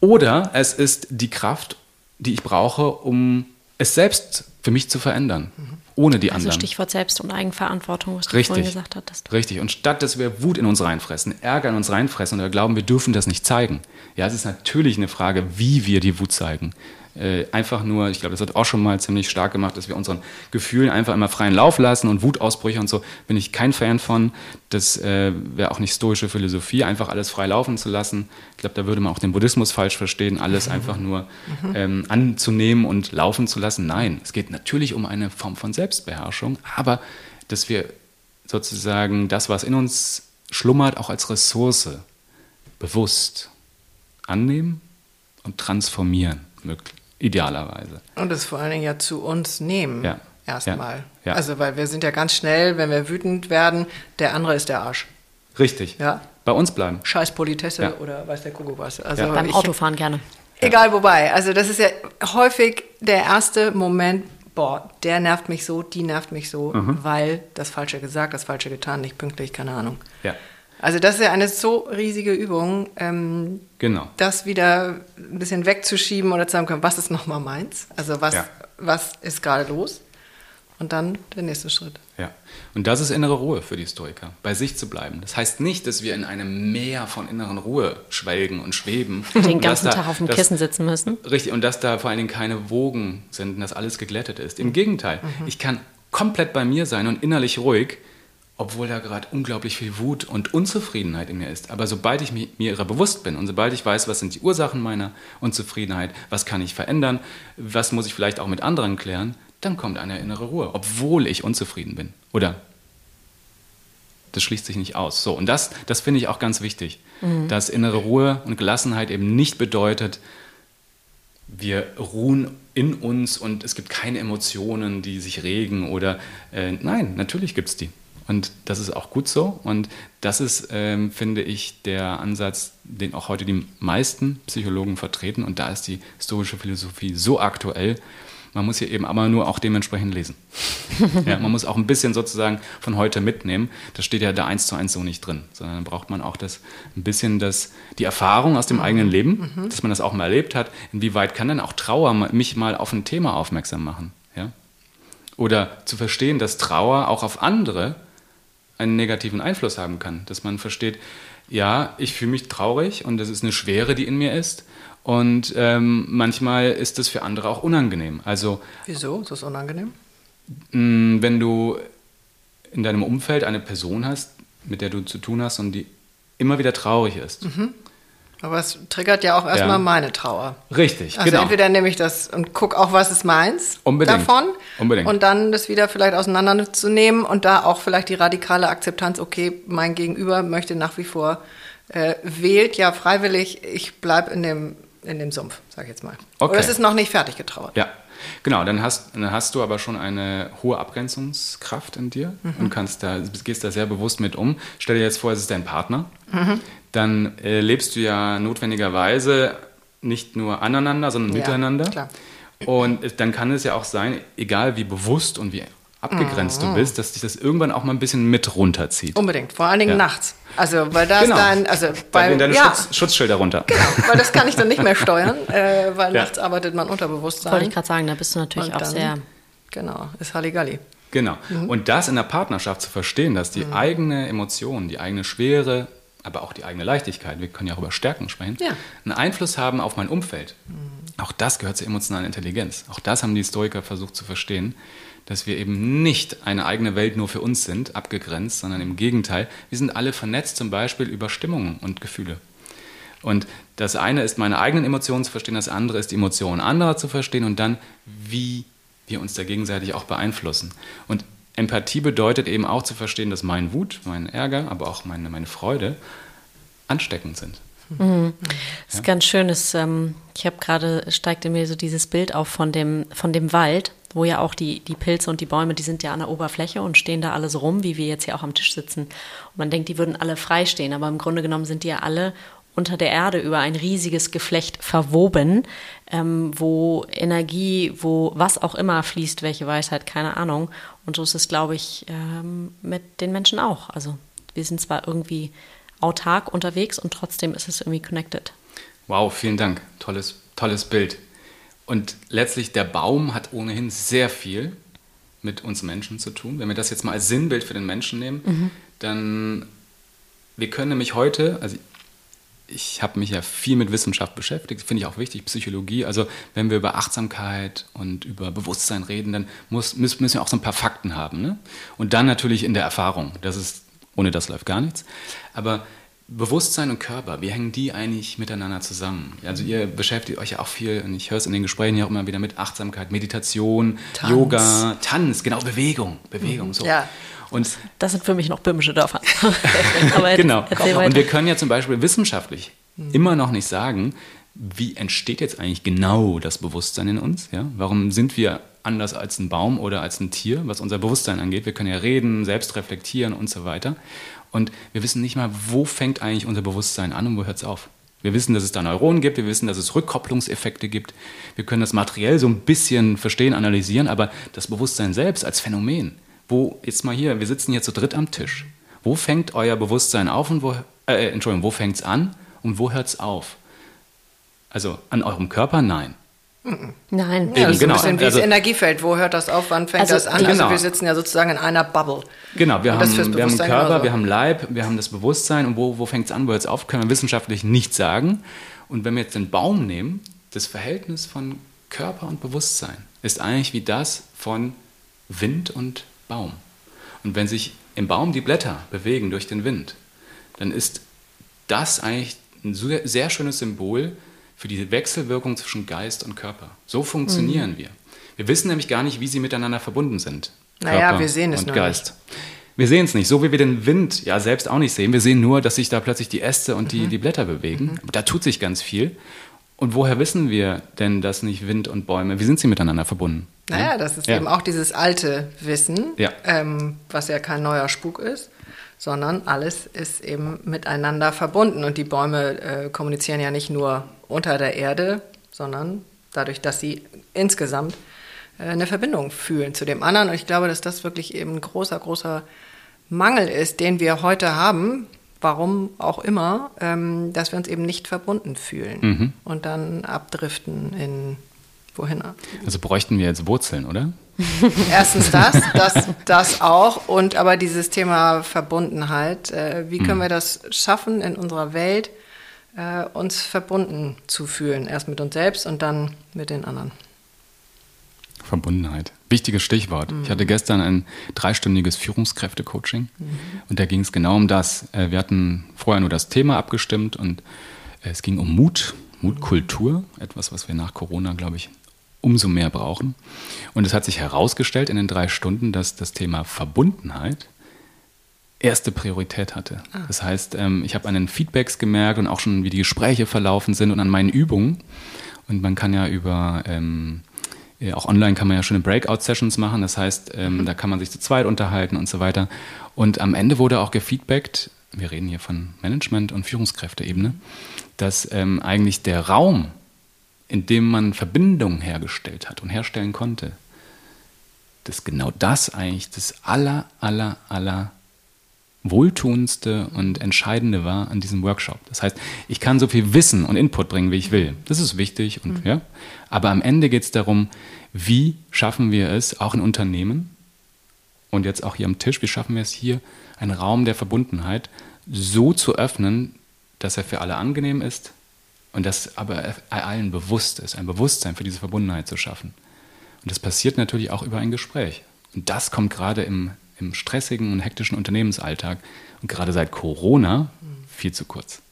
Oder es ist die Kraft, die ich brauche, um es selbst für mich zu verändern, ohne die also anderen. Stichwort Selbst- und Eigenverantwortung, was du Richtig. vorhin gesagt hattest. Richtig. Und statt, dass wir Wut in uns reinfressen, Ärger in uns reinfressen und wir glauben, wir dürfen das nicht zeigen. Ja, es ist natürlich eine Frage, wie wir die Wut zeigen äh, einfach nur, ich glaube, das wird auch schon mal ziemlich stark gemacht, dass wir unseren Gefühlen einfach immer freien Lauf lassen und Wutausbrüche und so, bin ich kein Fan von. Das äh, wäre auch nicht stoische Philosophie, einfach alles frei laufen zu lassen. Ich glaube, da würde man auch den Buddhismus falsch verstehen, alles mhm. einfach nur mhm. ähm, anzunehmen und laufen zu lassen. Nein, es geht natürlich um eine Form von Selbstbeherrschung, aber dass wir sozusagen das, was in uns schlummert, auch als Ressource bewusst annehmen und transformieren möglich idealerweise. Und es vor allen Dingen ja zu uns nehmen. Ja. Erstmal. Ja. ja. Also, weil wir sind ja ganz schnell, wenn wir wütend werden, der andere ist der Arsch. Richtig. Ja. Bei uns bleiben. Scheiß Politesse ja. oder weiß der Kuckuck was. Also ja. Beim Autofahren gerne. Egal wobei. Also, das ist ja häufig der erste Moment, boah, der nervt mich so, die nervt mich so, mhm. weil das Falsche gesagt, das Falsche getan, nicht pünktlich, keine Ahnung. Ja. Also das ist ja eine so riesige Übung, ähm, genau. das wieder ein bisschen wegzuschieben oder zu sagen, was ist nochmal meins? Also was, ja. was ist gerade los? Und dann der nächste Schritt. Ja, und das ist innere Ruhe für die Stoiker, bei sich zu bleiben. Das heißt nicht, dass wir in einem Meer von inneren Ruhe schwelgen und schweben. <laughs> Den ganzen da, Tag auf dem Kissen sitzen müssen. Richtig, und dass da vor allen Dingen keine Wogen sind und dass alles geglättet ist. Im Gegenteil, mhm. ich kann komplett bei mir sein und innerlich ruhig obwohl da gerade unglaublich viel Wut und Unzufriedenheit in mir ist. Aber sobald ich mir ihrer bewusst bin und sobald ich weiß, was sind die Ursachen meiner Unzufriedenheit, was kann ich verändern, was muss ich vielleicht auch mit anderen klären, dann kommt eine innere Ruhe, obwohl ich unzufrieden bin. Oder das schließt sich nicht aus. So, und das, das finde ich auch ganz wichtig, mhm. dass innere Ruhe und Gelassenheit eben nicht bedeutet, wir ruhen in uns und es gibt keine Emotionen, die sich regen oder äh, nein, natürlich gibt es die. Und das ist auch gut so. Und das ist, ähm, finde ich, der Ansatz, den auch heute die meisten Psychologen vertreten. Und da ist die historische Philosophie so aktuell. Man muss hier eben aber nur auch dementsprechend lesen. <laughs> ja, man muss auch ein bisschen sozusagen von heute mitnehmen. Das steht ja da eins zu eins so nicht drin, sondern dann braucht man auch das ein bisschen das, die Erfahrung aus dem eigenen Leben, mhm. dass man das auch mal erlebt hat. Inwieweit kann denn auch Trauer mich mal auf ein Thema aufmerksam machen? Ja? Oder zu verstehen, dass Trauer auch auf andere einen negativen Einfluss haben kann. Dass man versteht, ja, ich fühle mich traurig und das ist eine Schwere, die in mir ist. Und ähm, manchmal ist das für andere auch unangenehm. Also, Wieso ist das unangenehm? mh, wenn du in deinem Umfeld eine Person hast, mit der du zu tun hast und die immer wieder traurig ist. Aber es triggert ja auch erstmal Ja. meine Trauer. Richtig, Also genau. entweder nehme ich das und gucke auch, was ist meins Unbedingt. davon. Unbedingt. Und dann das wieder vielleicht auseinanderzunehmen und da auch vielleicht die radikale Akzeptanz, okay, mein Gegenüber möchte nach wie vor, äh, wählt ja freiwillig, ich bleibe in dem, in dem Sumpf, sag ich jetzt mal. Okay. Oder es ist noch nicht fertig getrauert. Ja, genau. Dann hast, dann hast du aber schon eine hohe Abgrenzungskraft in dir und kannst da, gehst da sehr bewusst mit um. Stell dir jetzt vor, es ist dein Partner. Dann äh, lebst du ja notwendigerweise nicht nur aneinander, sondern Ja, miteinander. klar. Und es- dann kann es ja auch sein, egal wie bewusst und wie abgegrenzt du bist, dass dich das irgendwann auch mal ein bisschen mit runterzieht. Unbedingt, vor allen Dingen Ja. nachts. Also, weil da ist dann, also, Weil weil, deine ja, Schutz, Schutzschilder runter. weil das kann ich dann nicht mehr steuern, <laughs> äh, weil Ja. nachts arbeitet man Unterbewusstsein. Wollte ich gerade sagen, da bist du natürlich Und auch dann, sehr. Genau, ist Halligalli. Genau. Mhm. Und das in der Partnerschaft zu verstehen, dass die eigene Emotion, die eigene Schwere, aber auch die eigene Leichtigkeit, wir können ja auch über Stärken sprechen, Ja. einen Einfluss haben auf mein Umfeld. Auch das gehört zur emotionalen Intelligenz. Auch das haben die Stoiker versucht zu verstehen, dass wir eben nicht eine eigene Welt nur für uns sind, abgegrenzt, sondern im Gegenteil, wir sind alle vernetzt zum Beispiel über Stimmungen und Gefühle. Und das eine ist, meine eigenen Emotionen zu verstehen, das andere ist, die Emotionen anderer zu verstehen und dann, wie wir uns da gegenseitig auch beeinflussen. Und Empathie bedeutet eben auch zu verstehen, dass mein Wut, mein Ärger, aber auch meine, meine Freude ansteckend sind. Das ist ganz schön. Das, ähm, ich habe gerade, steigt in mir so dieses Bild auf von dem, von dem Wald, wo ja auch die, die Pilze und die Bäume, die sind ja an der Oberfläche und stehen da alle so rum, wie wir jetzt hier auch am Tisch sitzen. Und man denkt, die würden alle frei stehen, aber im Grunde genommen sind die ja alle unter der Erde über ein riesiges Geflecht verwoben, ähm, wo Energie, wo was auch immer fließt, welche Weisheit, keine Ahnung. Und so ist es, glaube ich, ähm, mit den Menschen auch. Also wir sind zwar irgendwie autark unterwegs und trotzdem ist es irgendwie connected. Wow, vielen Dank. Tolles, tolles Bild. Und letztlich, der Baum hat ohnehin sehr viel mit uns Menschen zu tun. Wenn wir das jetzt mal als Sinnbild für den Menschen nehmen, dann, wir können nämlich heute, also ich habe mich ja viel mit Wissenschaft beschäftigt, finde ich auch wichtig, Psychologie. Also wenn wir über Achtsamkeit und über Bewusstsein reden, dann muss, müssen wir auch so ein paar Fakten haben. Ne? Und dann natürlich in der Erfahrung. Das ist, ohne das läuft gar nichts. Aber Bewusstsein und Körper, wie hängen die eigentlich miteinander zusammen? Also ihr beschäftigt euch ja auch viel, und ich höre es in den Gesprächen ja auch immer wieder mit Achtsamkeit, Meditation, Tanz. Yoga, Tanz, genau, Bewegung, Bewegung, so. Ja. Und Das sind für mich noch böhmische Dörfer. <laughs> Jetzt genau. Und wir können ja zum Beispiel wissenschaftlich immer noch nicht sagen, wie entsteht jetzt eigentlich genau das Bewusstsein in uns? Ja? Warum sind wir anders als ein Baum oder als ein Tier, was unser Bewusstsein angeht? Wir können ja reden, selbst reflektieren und so weiter. Und wir wissen nicht mal, wo fängt eigentlich unser Bewusstsein an und wo hört es auf. Wir wissen, dass es da Neuronen gibt, wir wissen, dass es Rückkopplungseffekte gibt. Wir können das materiell so ein bisschen verstehen, analysieren, aber das Bewusstsein selbst als Phänomen, wo, jetzt mal hier, wir sitzen hier zu dritt am Tisch. Wo fängt euer Bewusstsein auf und wo, äh, Entschuldigung, wo fängt es an und wo hört es auf? Also an eurem Körper? Nein. Nein, Ja, das ist genau. ein bisschen wie Also- das Energiefeld. Wo hört das auf? Wann fängt Also das an? die- Also Genau. wir sitzen ja sozusagen in einer Bubble. Genau, wir Und haben, wir haben Körper, genauso. wir haben Leib, wir haben das Bewusstsein und wo, wo fängt es an, wo hört es auf, können wir wissenschaftlich nicht sagen. Und wenn wir jetzt den Baum nehmen, das Verhältnis von Körper und Bewusstsein ist eigentlich wie das von Wind und Baum. Und wenn sich im Baum die Blätter bewegen durch den Wind, dann ist das eigentlich ein sehr, schönes Symbol für die Wechselwirkung zwischen Geist und Körper. So funktionieren Mhm. wir. Wir wissen nämlich gar nicht, wie sie miteinander verbunden sind. Naja, Körper wir sehen es und nur Geist. Wir sehen es nicht, so wie wir den Wind ja selbst auch nicht sehen. Wir sehen nur, dass sich da plötzlich die Äste und Mhm. die, die Blätter bewegen. Aber da tut sich ganz viel. Und woher wissen wir denn, dass nicht Wind und Bäume, wie sind sie miteinander verbunden? Naja, das ist Ja. eben auch dieses alte Wissen, Ja. ähm, was ja kein neuer Spuk ist, sondern alles ist eben miteinander verbunden. Und die Bäume äh, kommunizieren ja nicht nur unter der Erde, sondern dadurch, dass sie insgesamt äh, eine Verbindung fühlen zu dem anderen. Und ich glaube, dass das wirklich eben ein großer, großer Mangel ist, den wir heute haben, warum auch immer, ähm, dass wir uns eben nicht verbunden fühlen und dann abdriften in wohin. Also bräuchten wir jetzt Wurzeln, oder? <laughs> Erstens das, das, das auch. Und aber dieses Thema Verbundenheit. Äh, wie können mhm. wir das schaffen in unserer Welt, äh, uns verbunden zu fühlen? Erst mit uns selbst und dann mit den anderen. Verbundenheit. Wichtiges Stichwort. Mhm. Ich hatte gestern ein dreistündiges Führungskräfte-Coaching mhm. und da ging es genau um das. Äh, wir hatten vorher nur das Thema abgestimmt und es ging um Mut, Mutkultur, etwas, was wir nach Corona, glaube ich, umso mehr brauchen. Und es hat sich herausgestellt in den drei Stunden, dass das Thema Verbundenheit erste Priorität hatte. Ah. Das heißt, ähm, ich habe an den Feedbacks gemerkt und auch schon, wie die Gespräche verlaufen sind und an meinen Übungen. Und man kann ja über, ähm, auch online kann man ja schöne Breakout-Sessions machen. Das heißt, ähm, mhm. da kann man sich zu zweit unterhalten und so weiter. Und am Ende wurde auch gefeedbackt, wir reden hier von Management- und Führungskräfteebene, dass ähm, eigentlich der Raum, in dem man Verbindungen hergestellt hat und herstellen konnte, dass genau das eigentlich das aller, aller, aller wohltuendste und entscheidende war an diesem Workshop. Das heißt, ich kann so viel Wissen und Input bringen, wie ich will. Das ist wichtig und mhm. ja. Aber am Ende geht es darum, wie schaffen wir es, auch in Unternehmen und jetzt auch hier am Tisch, wie schaffen wir es hier, einen Raum der Verbundenheit so zu öffnen, dass er für alle angenehm ist und dass aber allen bewusst ist, ein Bewusstsein für diese Verbundenheit zu schaffen. Und das passiert natürlich auch über ein Gespräch. Und das kommt gerade im, im stressigen und hektischen Unternehmensalltag und gerade seit Corona viel zu kurz.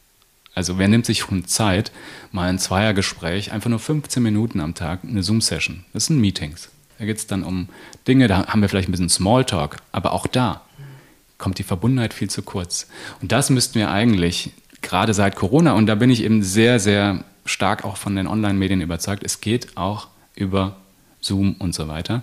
Also wer nimmt sich schon Zeit, mal ein Zweiergespräch, einfach nur 15 Minuten am Tag, eine Zoom-Session. Das sind Meetings. Da geht es dann um Dinge, da haben wir vielleicht ein bisschen Smalltalk, aber auch da kommt die Verbundenheit viel zu kurz. Und das müssten wir eigentlich gerade seit Corona, und da bin ich eben sehr, sehr stark auch von den Online-Medien überzeugt, es geht auch über Zoom und so weiter,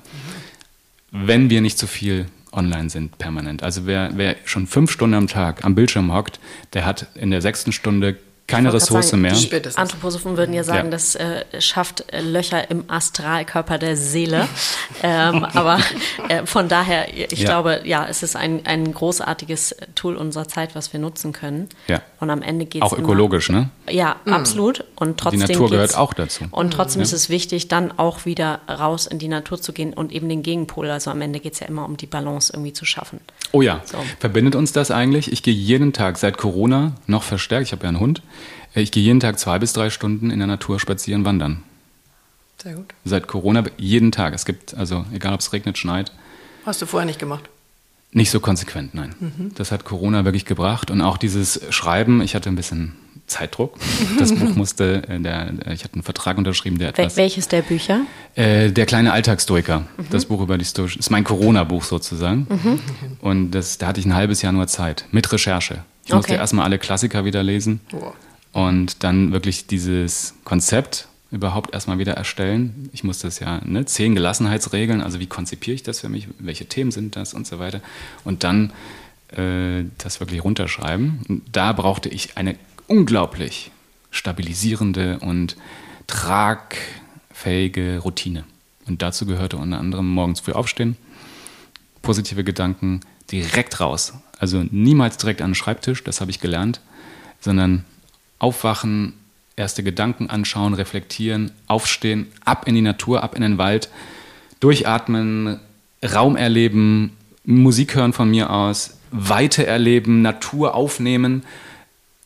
mhm. wenn wir nicht zu viel online sind permanent. Also wer, wer schon fünf Stunden am Tag am Bildschirm hockt, der hat in der sechsten Stunde keine Ressource sagen, mehr. Die Anthroposophen würden ja sagen, ja. das äh, schafft Löcher im Astralkörper der Seele. <laughs> ähm, aber äh, von daher, ich ja. glaube, ja, es ist ein, ein großartiges Tool unserer Zeit, was wir nutzen können. Ja. Und am Ende geht es. Auch ökologisch, immer, ne? Ja, mhm. absolut. Und trotzdem. Die Natur gehört auch dazu. Und trotzdem mhm. ist es wichtig, dann auch wieder raus in die Natur zu gehen und eben den Gegenpol. Also am Ende geht es ja immer um die Balance irgendwie zu schaffen. Oh ja. So. Verbindet uns das eigentlich? Ich gehe jeden Tag seit Corona noch verstärkt, ich habe ja einen Hund, ich gehe jeden Tag zwei bis drei Stunden in der Natur spazieren, wandern. Sehr gut. Seit Corona jeden Tag. Es gibt, also egal ob es regnet, schneit. Hast du vorher nicht gemacht? Nicht so konsequent, nein. Mhm. Das hat Corona wirklich gebracht. Und auch dieses Schreiben, ich hatte ein bisschen Zeitdruck. Das Buch <laughs> musste, äh, der, ich hatte einen Vertrag unterschrieben, der etwas. Welches der Bücher? Äh, der kleine Alltagsstoiker. Mhm. Das Buch über die Stoischen. ist mein Corona-Buch sozusagen. Mhm. Und das, da hatte ich ein halbes Jahr nur Zeit mit Recherche. Ich okay. musste erstmal alle Klassiker wieder lesen. Wow und dann wirklich dieses Konzept überhaupt erstmal wieder erstellen. Ich musste es ja, ne, zehn Gelassenheitsregeln, also wie konzipiere ich das für mich, welche Themen sind das und so weiter. Und dann äh, das wirklich runterschreiben. Und da brauchte ich eine unglaublich stabilisierende und tragfähige Routine. Und dazu gehörte unter anderem morgens früh aufstehen, positive Gedanken direkt raus. Also niemals direkt an den Schreibtisch, das habe ich gelernt, sondern aufwachen, erste Gedanken anschauen, reflektieren, aufstehen, ab in die Natur, ab in den Wald, durchatmen, Raum erleben, Musik hören von mir aus, Weite erleben, Natur aufnehmen,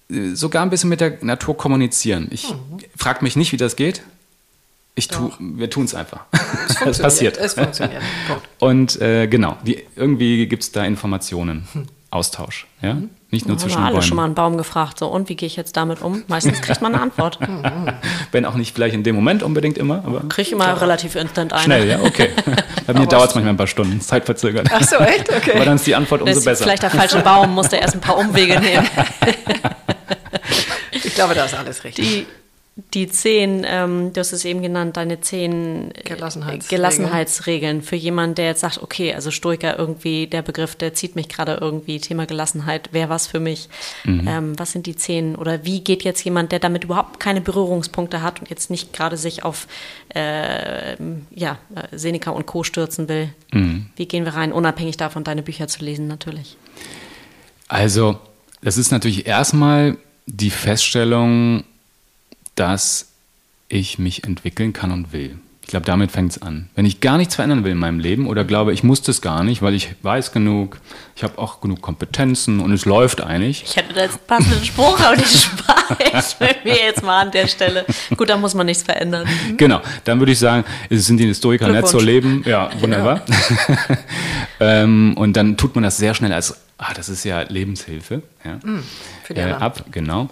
äh, sogar ein bisschen mit der Natur kommunizieren. Ich mhm. frage mich nicht, wie das geht. Ich tu, wir tun es einfach. Es <laughs> passiert. Es funktioniert. Und äh, genau, die, irgendwie gibt es da Informationen, hm. Austausch. Ja? Mhm. Nicht nur ja, zwischen alle Bäumen. schon mal einen Baum gefragt, so und wie gehe ich jetzt damit um? Meistens kriegt man eine Antwort. <laughs> Wenn auch nicht vielleicht in dem Moment unbedingt immer, aber. Kriege ich immer klar. relativ instant eine. Schnell, ja, okay. <laughs> Bei mir dauert es manchmal ein paar Stunden, zeitverzögert. Ach so, echt? Okay. Aber dann ist die Antwort umso besser. Vielleicht der falsche Baum, musste erst ein paar Umwege nehmen. ich glaube, da ist alles richtig. Die, die zehn, ähm, du hast es eben genannt, deine zehn äh, Gelassenheitsregeln. Gelassenheitsregeln für jemanden, der jetzt sagt, okay, also Stoiker irgendwie, der Begriff, der zieht mich gerade irgendwie, Thema Gelassenheit, wäre was für mich. Mhm. Ähm, was sind die zehn oder wie geht jetzt jemand, der damit überhaupt keine Berührungspunkte hat und jetzt nicht gerade sich auf äh, ja, Seneca und Co. stürzen will? Mhm. Wie gehen wir rein, unabhängig davon, deine Bücher zu lesen, natürlich? Also, das ist natürlich erstmal die Feststellung, dass ich mich entwickeln kann und will. Ich glaube, damit fängt es an. Wenn ich gar nichts verändern will in meinem Leben oder glaube, ich muss das gar nicht, weil ich weiß genug, ich habe auch genug Kompetenzen und es läuft eigentlich. Ich hätte da jetzt einen passenden Spruch, aber den <laughs> spare ich mir jetzt mal an der Stelle. Gut, da muss man nichts verändern. <laughs> Genau, dann würde ich sagen, es sind die Historiker nett zu leben. Ja, wunderbar. Ja. <laughs> ähm, und dann tut man das sehr schnell als ah, das ist ja Lebenshilfe, ja, mm, äh, ab, genau.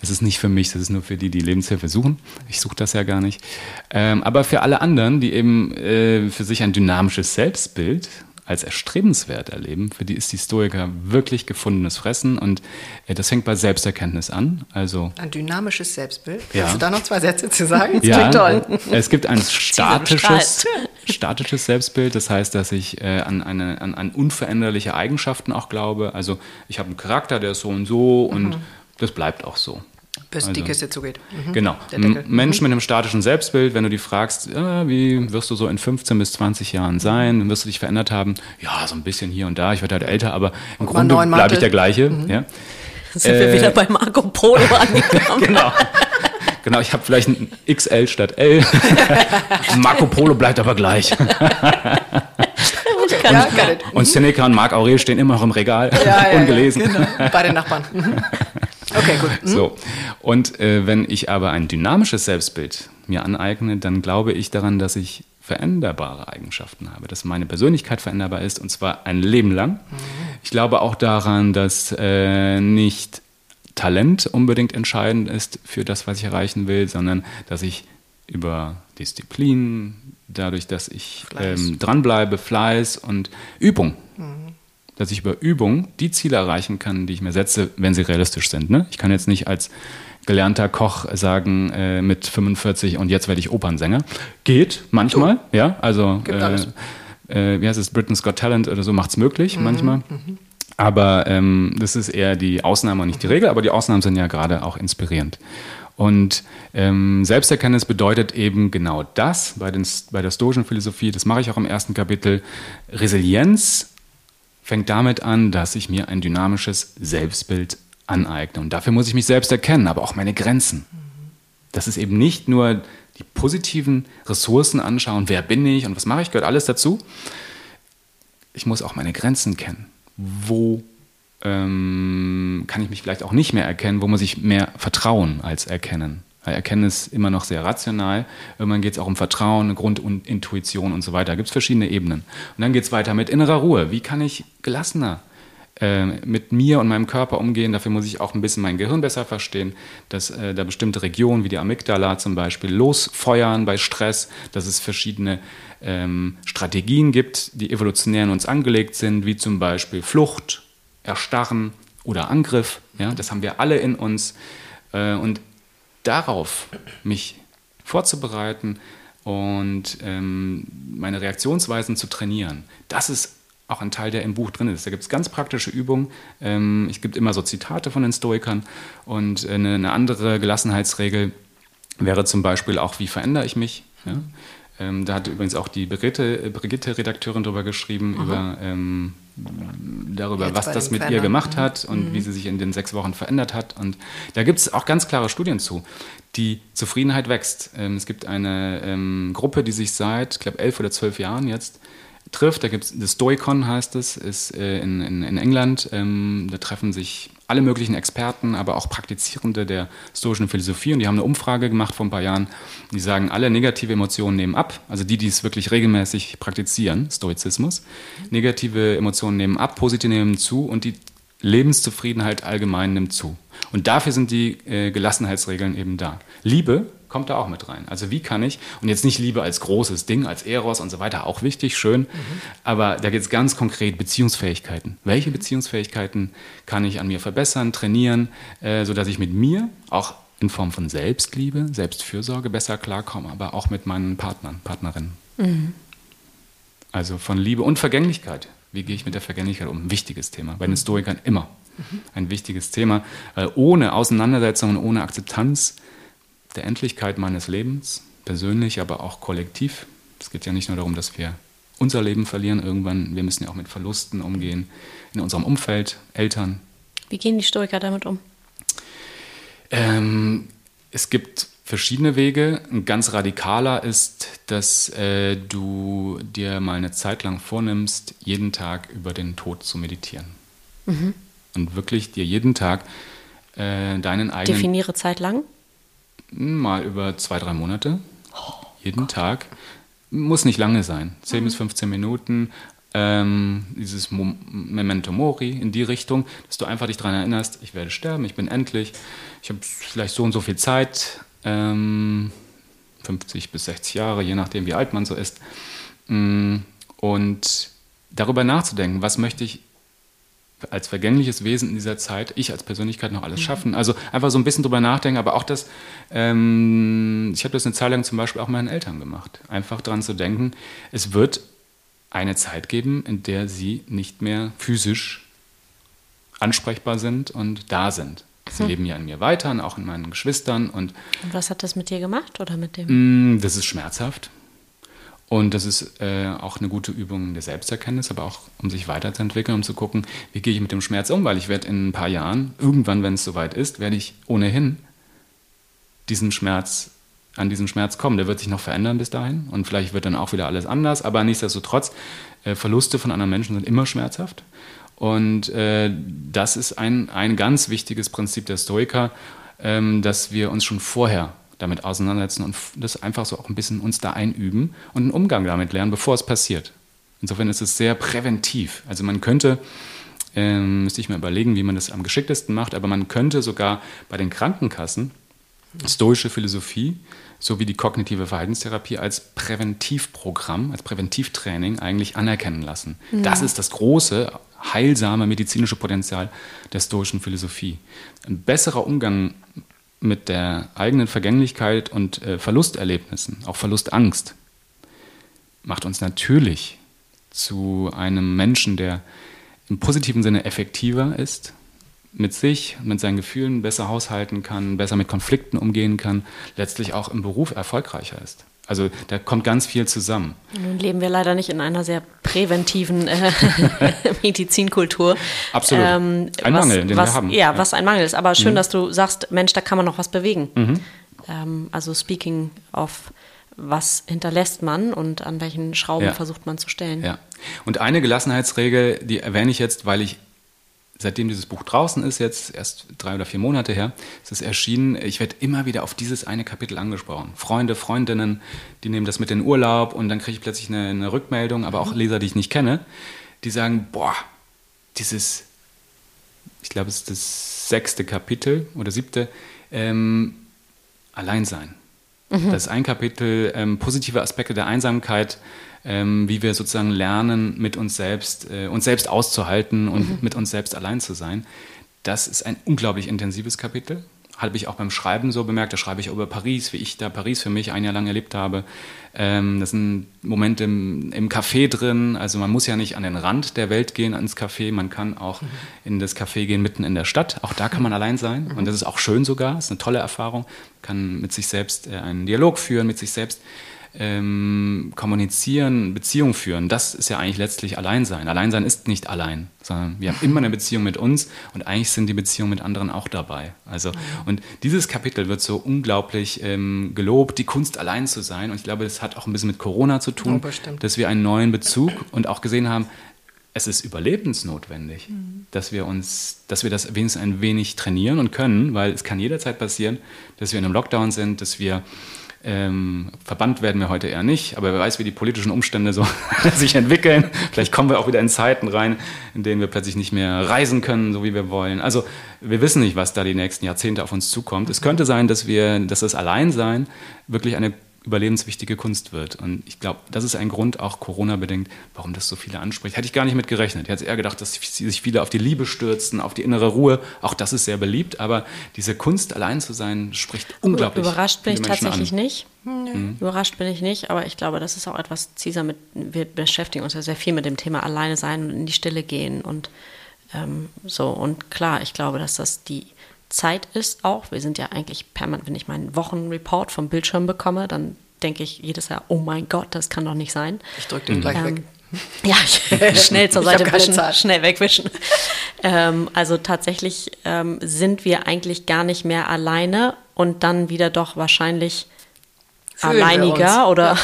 Das ist nicht für mich, das ist nur für die, die Lebenshilfe suchen. Ich suche das ja gar nicht. Ähm, aber für alle anderen, die eben äh, für sich ein dynamisches Selbstbild als erstrebenswert erleben, für die ist die Stoiker wirklich gefundenes Fressen und äh, das fängt bei Selbsterkenntnis an. Also ein dynamisches Selbstbild. Ja. Kannst du da noch zwei Sätze zu sagen? Das ja, toll. Es gibt ein <laughs> statisches, <laughs> statisches Selbstbild, das heißt, dass ich äh, an, eine, an, an unveränderliche Eigenschaften auch glaube. Also ich habe einen Charakter, der ist so und so und mhm. das bleibt auch so. Bis also, die Kiste zugeht. Mhm. Genau. Mensch mhm. mit einem statischen Selbstbild, wenn du die fragst, äh, wie wirst du so in 15 bis 20 Jahren sein, wirst du dich verändert haben. Ja, so ein bisschen hier und da, ich werde halt älter, aber im und Grunde bleibe ich der gleiche. Mhm. Ja. Sind äh, wir wieder bei Marco Polo <laughs> angekommen. genau. Genau, ich habe vielleicht ein XL statt L. <laughs> Marco Polo bleibt aber gleich. <laughs> ja, und Seneca und Marc Aurel stehen immer noch im Regal, ja, ja, ungelesen. Genau. Bei den Nachbarn. Okay, gut. Mhm. So. Und äh, wenn ich aber ein dynamisches Selbstbild mir aneigne, dann glaube ich daran, dass ich veränderbare Eigenschaften habe, dass meine Persönlichkeit veränderbar ist und zwar ein Leben lang. Mhm. Ich glaube auch daran, dass äh, nicht Talent unbedingt entscheidend ist für das, was ich erreichen will, sondern dass ich über Disziplin, dadurch, dass ich ähm, dranbleibe, Fleiß und Übung, mhm. Dass ich über Übung die Ziele erreichen kann, die ich mir setze, wenn sie realistisch sind. Ne? Ich kann jetzt nicht als gelernter Koch sagen äh, mit 45 und jetzt werde ich Opernsänger. Geht manchmal, oh. ja. Also äh, äh, wie heißt es, Britain's Got Talent oder so macht es möglich mhm. manchmal. Mhm. Aber ähm, das ist eher die Ausnahme und nicht die Regel, aber die Ausnahmen sind ja gerade auch inspirierend. Und ähm, Selbsterkenntnis bedeutet eben genau das bei, den, bei der stoischen Philosophie, das mache ich auch im ersten Kapitel. Resilienz fängt damit an, dass ich mir ein dynamisches Selbstbild aneigne. Und dafür muss ich mich selbst erkennen, aber auch meine Grenzen. Das ist eben nicht nur die positiven Ressourcen anschauen, wer bin ich und was mache ich, gehört alles dazu. Ich muss auch meine Grenzen kennen. Wo ähm, kann ich mich vielleicht auch nicht mehr erkennen, wo muss ich mehr vertrauen als erkennen. Erkennen ist immer noch sehr rational. Irgendwann geht es auch um Vertrauen, Grundintuition und so weiter. Da gibt es verschiedene Ebenen. Und dann geht es weiter mit innerer Ruhe. Wie kann ich gelassener äh, mit mir und meinem Körper umgehen? Dafür muss ich auch ein bisschen mein Gehirn besser verstehen, dass äh, da bestimmte Regionen wie die Amygdala zum Beispiel losfeuern bei Stress, dass es verschiedene ähm, Strategien gibt, die evolutionär in uns angelegt sind, wie zum Beispiel Flucht, Erstarren oder Angriff. Ja, das haben wir alle in uns. Äh, und darauf mich vorzubereiten und ähm, meine Reaktionsweisen zu trainieren, das ist auch ein Teil, der im Buch drin ist. Da gibt es ganz praktische Übungen. Ähm, es gibt immer so Zitate von den Stoikern und eine, eine andere Gelassenheitsregel wäre zum Beispiel auch, wie verändere ich mich? Ja? Ähm, da hat übrigens auch die Brigitte, Brigitte Redakteurin darüber geschrieben, Aha. über ähm, darüber, Jetzt was das mit ihr gemacht hat und mhm. wie sie sich in den sechs Wochen verändert hat. Und da gibt es auch ganz klare Studien zu. Die Zufriedenheit wächst. Ähm, es gibt eine ähm, Gruppe, die sich seit, ich glaube, elf oder zwölf Jahren jetzt trifft. Da gibt es, das Stoicon heißt es, ist äh, in, in, in, England. Ähm, da treffen sich alle möglichen Experten, aber auch Praktizierende der stoischen Philosophie. Und die haben eine Umfrage gemacht vor ein paar Jahren. Die sagen, alle negative Emotionen nehmen ab. Also die, die es wirklich regelmäßig praktizieren, Stoizismus. Negative Emotionen nehmen ab, positive nehmen zu und die Lebenszufriedenheit allgemein nimmt zu. Und dafür sind die äh, Gelassenheitsregeln eben da. Liebe kommt da auch mit rein. Also wie kann ich, und jetzt nicht Liebe als großes Ding, als Eros und so weiter, auch wichtig, schön, mhm. aber da geht es ganz konkret Beziehungsfähigkeiten. Welche Beziehungsfähigkeiten kann ich an mir verbessern, trainieren, äh, sodass ich mit mir auch in Form von Selbstliebe, Selbstfürsorge besser klarkomme, aber auch mit meinen Partnern, Partnerinnen. Mhm. Also von Liebe und Vergänglichkeit. Wie gehe ich mit der Vergänglichkeit um? Ein wichtiges Thema. Bei den Stoikern immer mhm. ein wichtiges Thema. Weil ohne Auseinandersetzung und ohne Akzeptanz der Endlichkeit meines Lebens, persönlich, aber auch kollektiv. Es geht ja nicht nur darum, dass wir unser Leben verlieren irgendwann, wir müssen ja auch mit Verlusten umgehen in unserem Umfeld, Eltern. Wie gehen die Stoiker damit um? Ähm, es gibt verschiedene Wege. Ein ganz radikaler ist, dass äh, du dir mal eine Zeit lang vornimmst, jeden Tag über den Tod zu meditieren. Mhm. Und wirklich dir jeden Tag äh, deinen eigenen. Definiere Zeit lang? Mal über zwei, drei Monate. Oh, jeden Gott. Tag. Muss nicht lange sein. 10 mhm. bis 15 Minuten. Ähm, dieses Memento Mori in die Richtung, dass du einfach dich daran erinnerst, ich werde sterben, ich bin endlich, ich habe vielleicht so und so viel Zeit, ähm, 50 bis 60 Jahre, je nachdem, wie alt man so ist. Mm, und darüber nachzudenken, was möchte ich als vergängliches Wesen in dieser Zeit, ich als Persönlichkeit noch alles schaffen. Also einfach so ein bisschen drüber nachdenken, aber auch das, ähm, ich habe das eine Zeit lang zum Beispiel auch meinen Eltern gemacht. Einfach daran zu denken, es wird eine Zeit geben, in der sie nicht mehr physisch ansprechbar sind und da sind. Sie hm. leben ja in mir weiter und auch in meinen Geschwistern. Und, und was hat das mit dir gemacht oder mit dem? Mm, das ist schmerzhaft. Und das ist äh, auch eine gute Übung der Selbsterkenntnis, aber auch um sich weiterzuentwickeln, um zu gucken, wie gehe ich mit dem Schmerz um, weil ich werde in ein paar Jahren, irgendwann, wenn es soweit ist, werde ich ohnehin diesen Schmerz, an diesen Schmerz kommen. Der wird sich noch verändern bis dahin und vielleicht wird dann auch wieder alles anders, aber nichtsdestotrotz, äh, Verluste von anderen Menschen sind immer schmerzhaft. Und äh, das ist ein, ein ganz wichtiges Prinzip der Stoiker, ähm, dass wir uns schon vorher damit auseinandersetzen und das einfach so auch ein bisschen uns da einüben und einen Umgang damit lernen, bevor es passiert. Insofern ist es sehr präventiv. Also man könnte, ähm, müsste ich mal überlegen, wie man das am geschicktesten macht, aber man könnte sogar bei den Krankenkassen stoische Philosophie sowie die kognitive Verhaltenstherapie als Präventivprogramm, als Präventivtraining eigentlich anerkennen lassen. Ja. Das ist das große, heilsame medizinische Potenzial der stoischen Philosophie. Ein besserer Umgang mit der eigenen Vergänglichkeit und äh, Verlusterlebnissen, auch Verlustangst, macht uns natürlich zu einem Menschen, der im positiven Sinne effektiver ist, mit sich, mit seinen Gefühlen besser haushalten kann, besser mit Konflikten umgehen kann, letztlich auch im Beruf erfolgreicher ist. Also da kommt ganz viel zusammen. Nun leben wir leider nicht in einer sehr präventiven äh, <laughs> Medizinkultur. Absolut. Ähm, ein was, Mangel, den was, wir haben. Ja, ja, was ein Mangel ist. Aber schön, mhm. dass du sagst, Mensch, da kann man noch was bewegen. Mhm. Ähm, also speaking of was hinterlässt man und an welchen Schrauben ja. versucht man zu stellen. Ja. Und eine Gelassenheitsregel, die erwähne ich jetzt, weil ich seitdem dieses Buch draußen ist, jetzt erst drei oder vier Monate her, ist es erschienen, ich werde immer wieder auf dieses eine Kapitel angesprochen. Freunde, Freundinnen, die nehmen das mit in den Urlaub und dann kriege ich plötzlich eine, eine, Rückmeldung, aber auch Leser, die ich nicht kenne, die sagen, boah, dieses, ich glaube, es ist das sechste Kapitel oder siebte, ähm, Alleinsein. Mhm. Das ist ein Kapitel, ähm, positive Aspekte der Einsamkeit, ähm, wie wir sozusagen lernen, mit uns selbst, äh, uns selbst auszuhalten und mhm. mit uns selbst allein zu sein. Das ist ein unglaublich intensives Kapitel. Habe ich auch beim Schreiben so bemerkt. Da schreibe ich über Paris, wie ich da Paris für mich ein Jahr lang erlebt habe. Ähm, das sind Momente im, im Café drin. Also man muss ja nicht an den Rand der Welt gehen, ans Café. Man kann auch mhm. in das Café gehen, mitten in der Stadt. Auch da kann man allein sein. Mhm. Und das ist auch schön sogar. Das ist eine tolle Erfahrung. Man kann mit sich selbst äh, einen Dialog führen, mit sich selbst ähm, kommunizieren, Beziehung führen, das ist ja eigentlich letztlich Alleinsein. Alleinsein ist nicht allein, sondern wir haben immer eine Beziehung mit uns und eigentlich sind die Beziehungen mit anderen auch dabei. Also, und dieses Kapitel wird so unglaublich ähm, gelobt, die Kunst allein zu sein. Und ich glaube, das hat auch ein bisschen mit Corona zu tun, oh, dass wir einen neuen Bezug und auch gesehen haben, es ist überlebensnotwendig, mhm. dass wir uns, dass wir das wenigstens ein wenig trainieren und können, weil es kann jederzeit passieren, dass wir in einem Lockdown sind, dass wir ähm, verbannt werden wir heute eher nicht, aber wer weiß, wie die politischen Umstände so <laughs> sich entwickeln. Vielleicht kommen wir auch wieder in Zeiten rein, in denen wir plötzlich nicht mehr reisen können, so wie wir wollen. Also wir wissen nicht, was da die nächsten Jahrzehnte auf uns zukommt. Es könnte sein, dass wir, dass das Alleinsein wirklich eine überlebenswichtige Kunst wird. Und ich glaube, das ist ein Grund, auch Corona-bedingt, warum das so viele anspricht. Hätte ich gar nicht mit gerechnet. Ich hätte eher gedacht, dass sich viele auf die Liebe stürzen, auf die innere Ruhe. Auch das ist sehr beliebt. Aber diese Kunst, allein zu sein, spricht unglaublich. Überrascht bin ich tatsächlich an. nicht. Mhm. Überrascht bin ich nicht, aber ich glaube, das ist auch etwas, Caesar, mit, wir beschäftigen uns ja sehr viel mit dem Thema alleine sein und in die Stille gehen und ähm, so. Und klar, ich glaube, dass das die Zeit ist auch. Wir sind ja eigentlich permanent, wenn ich meinen Wochenreport vom Bildschirm bekomme, dann denke ich jedes Jahr, oh mein Gott, das kann doch nicht sein. Ich drücke den gleich ähm, weg. <laughs> Ja, <laughs> <laughs> schnell zur Seite wischen, schnell wegwischen. ähm, also tatsächlich ähm, sind wir eigentlich gar nicht mehr alleine und dann wieder doch wahrscheinlich Fühlen alleiniger oder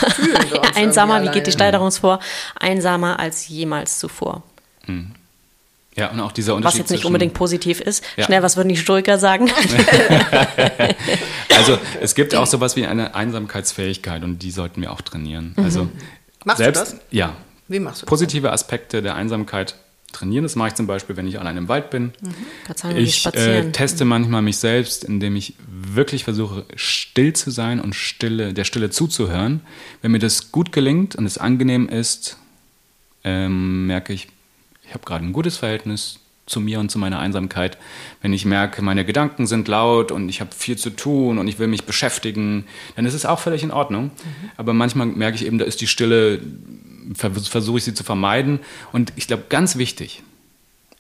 Ja, einsamer, wie geht die. Steigerung vor? Einsamer als jemals zuvor. Ja, und auch dieser Unterschied Was jetzt nicht zwischen- unbedingt positiv ist. Ja. Schnell, was würden die Stoiker sagen? <laughs> Also es gibt auch <laughs> sowas wie eine Einsamkeitsfähigkeit und die sollten wir auch trainieren. Also Mhm. Machst du selbst, das? Ja. Wie machst du das? Positive Aspekte der Einsamkeit trainieren. Das mache ich zum Beispiel, wenn ich allein im Wald bin. Wir Ich äh, teste manchmal mich selbst, indem ich wirklich versuche, still zu sein und Stille, der Stille zuzuhören. Wenn mir das gut gelingt und es angenehm ist, ähm, merke ich, ich habe gerade ein gutes Verhältnis zu mir und zu meiner Einsamkeit. Wenn ich merke, meine Gedanken sind laut und ich habe viel zu tun und ich will mich beschäftigen, dann ist es auch völlig in Ordnung. Aber manchmal merke ich eben, da ist die Stille, ver- versuche ich sie zu vermeiden. Und ich glaube, ganz wichtig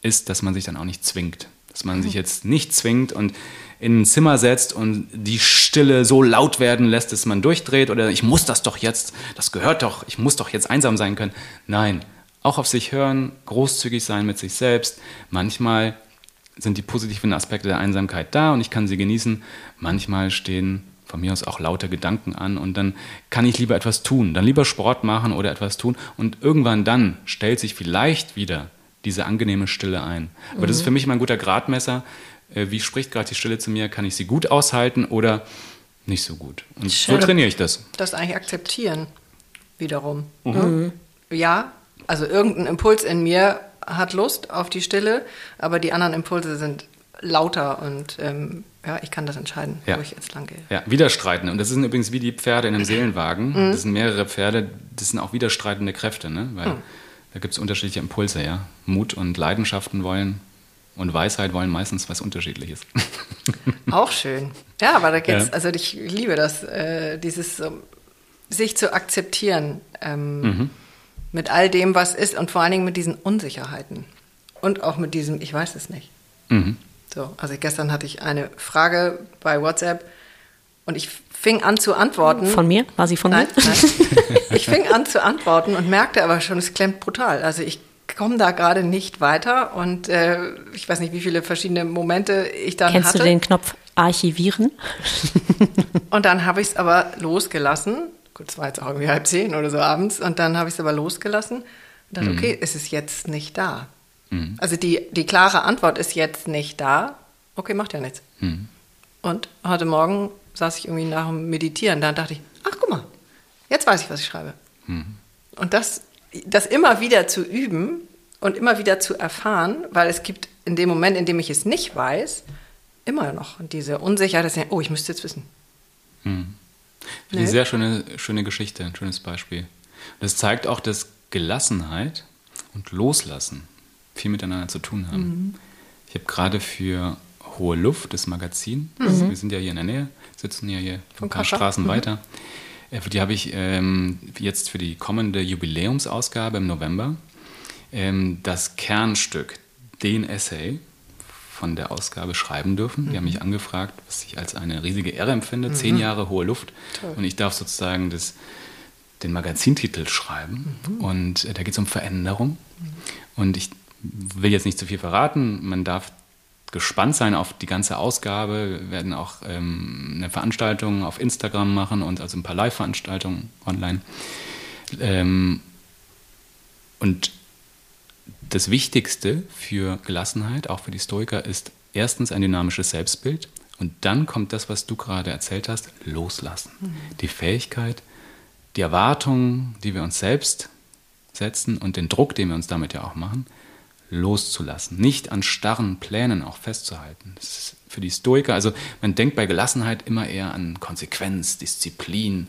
ist, dass man sich dann auch nicht zwingt. Dass man sich jetzt nicht zwingt und in ein Zimmer setzt und die Stille so laut werden lässt, dass man durchdreht oder ich muss das doch jetzt, das gehört doch, ich muss doch jetzt einsam sein können. Nein, auch auf sich hören, großzügig sein mit sich selbst. Manchmal sind die positiven Aspekte der Einsamkeit da und ich kann sie genießen. Manchmal stehen von mir aus auch laute Gedanken an und dann kann ich lieber etwas tun, dann lieber Sport machen oder etwas tun und irgendwann dann stellt sich vielleicht wieder diese angenehme Stille ein. Aber das ist für mich immer ein guter Gradmesser. Äh, Wie spricht gerade die Stille zu mir? Kann ich sie gut aushalten oder nicht so gut? Und so Schön. trainiere ich das. Das eigentlich akzeptieren, wiederum. Mhm. Ne? Ja, also irgendein Impuls in mir hat Lust auf die Stille, aber die anderen Impulse sind lauter und ähm, ja, ich kann das entscheiden, Ja. wo ich jetzt lang gehe. Ja, widerstreitende. Und das sind übrigens wie die Pferde in einem Seelenwagen. Mhm. Das sind mehrere Pferde, das sind auch widerstreitende Kräfte, ne? Weil da gibt es unterschiedliche Impulse, ja. Mut und Leidenschaften wollen und Weisheit wollen meistens was Unterschiedliches. <laughs> Auch schön. Ja, aber da geht's, Ja. also ich liebe das, äh, dieses ähm, sich zu akzeptieren ähm, mit all dem, was ist und vor allen Dingen mit diesen Unsicherheiten. Und auch mit diesem, ich weiß es nicht. Mhm. So, also gestern hatte ich eine Frage bei WhatsApp und ich fing an zu antworten. Von mir? War sie von Nein, mir? nein. <laughs> Ich fing an zu antworten und merkte aber schon, es klemmt brutal. Also ich komme da gerade nicht weiter und äh, ich weiß nicht, wie viele verschiedene Momente ich dann Kennst hatte. du den Knopf Archivieren? Und dann habe ich es aber losgelassen. Gut, es war jetzt auch irgendwie halb zehn oder so abends. Und dann habe ich es aber losgelassen und dachte, Mhm. okay, es ist jetzt nicht da. Also die, die klare Antwort ist jetzt nicht da. Okay, macht ja nichts. Mhm. Und heute Morgen saß ich irgendwie nach dem Meditieren. Dann dachte ich, ach guck mal, jetzt weiß ich, was ich schreibe. Mhm. Und das, das immer wieder zu üben und immer wieder zu erfahren, weil es gibt in dem Moment, in dem ich es nicht weiß, immer noch diese Unsicherheit, dass ich, oh, ich müsste jetzt wissen. Finde ich sehr schöne, schöne Geschichte, ein schönes Beispiel. Das zeigt auch, dass Gelassenheit und Loslassen viel miteinander zu tun haben. Mhm. Ich habe gerade für Hohe Luft, das Magazin, das, wir sind ja hier in der Nähe, sitzen ja hier ein Von paar. Straßen Mhm. weiter. Äh, für Die habe ich ähm, jetzt für die kommende Jubiläumsausgabe im November ähm, das Kernstück, den Essay von der Ausgabe schreiben dürfen. Die haben mich angefragt, was ich als eine riesige Ehre empfinde. Zehn Jahre hohe Luft. Toll. Und ich darf sozusagen das, den Magazintitel schreiben. Und äh, da geht es um Veränderung. Und ich will jetzt nicht zu viel verraten. Man darf gespannt sein auf die ganze Ausgabe. Wir werden auch ähm, eine Veranstaltung auf Instagram machen und also ein paar Live-Veranstaltungen online. Ähm, und das Wichtigste für Gelassenheit, auch für die Stoiker, ist erstens ein dynamisches Selbstbild und dann kommt das, was du gerade erzählt hast, loslassen. Die Fähigkeit, die Erwartungen, die wir uns selbst setzen und den Druck, den wir uns damit ja auch machen, loszulassen. Nicht an starren Plänen auch festzuhalten. Das ist für die Stoiker, also man denkt bei Gelassenheit immer eher an Konsequenz, Disziplin,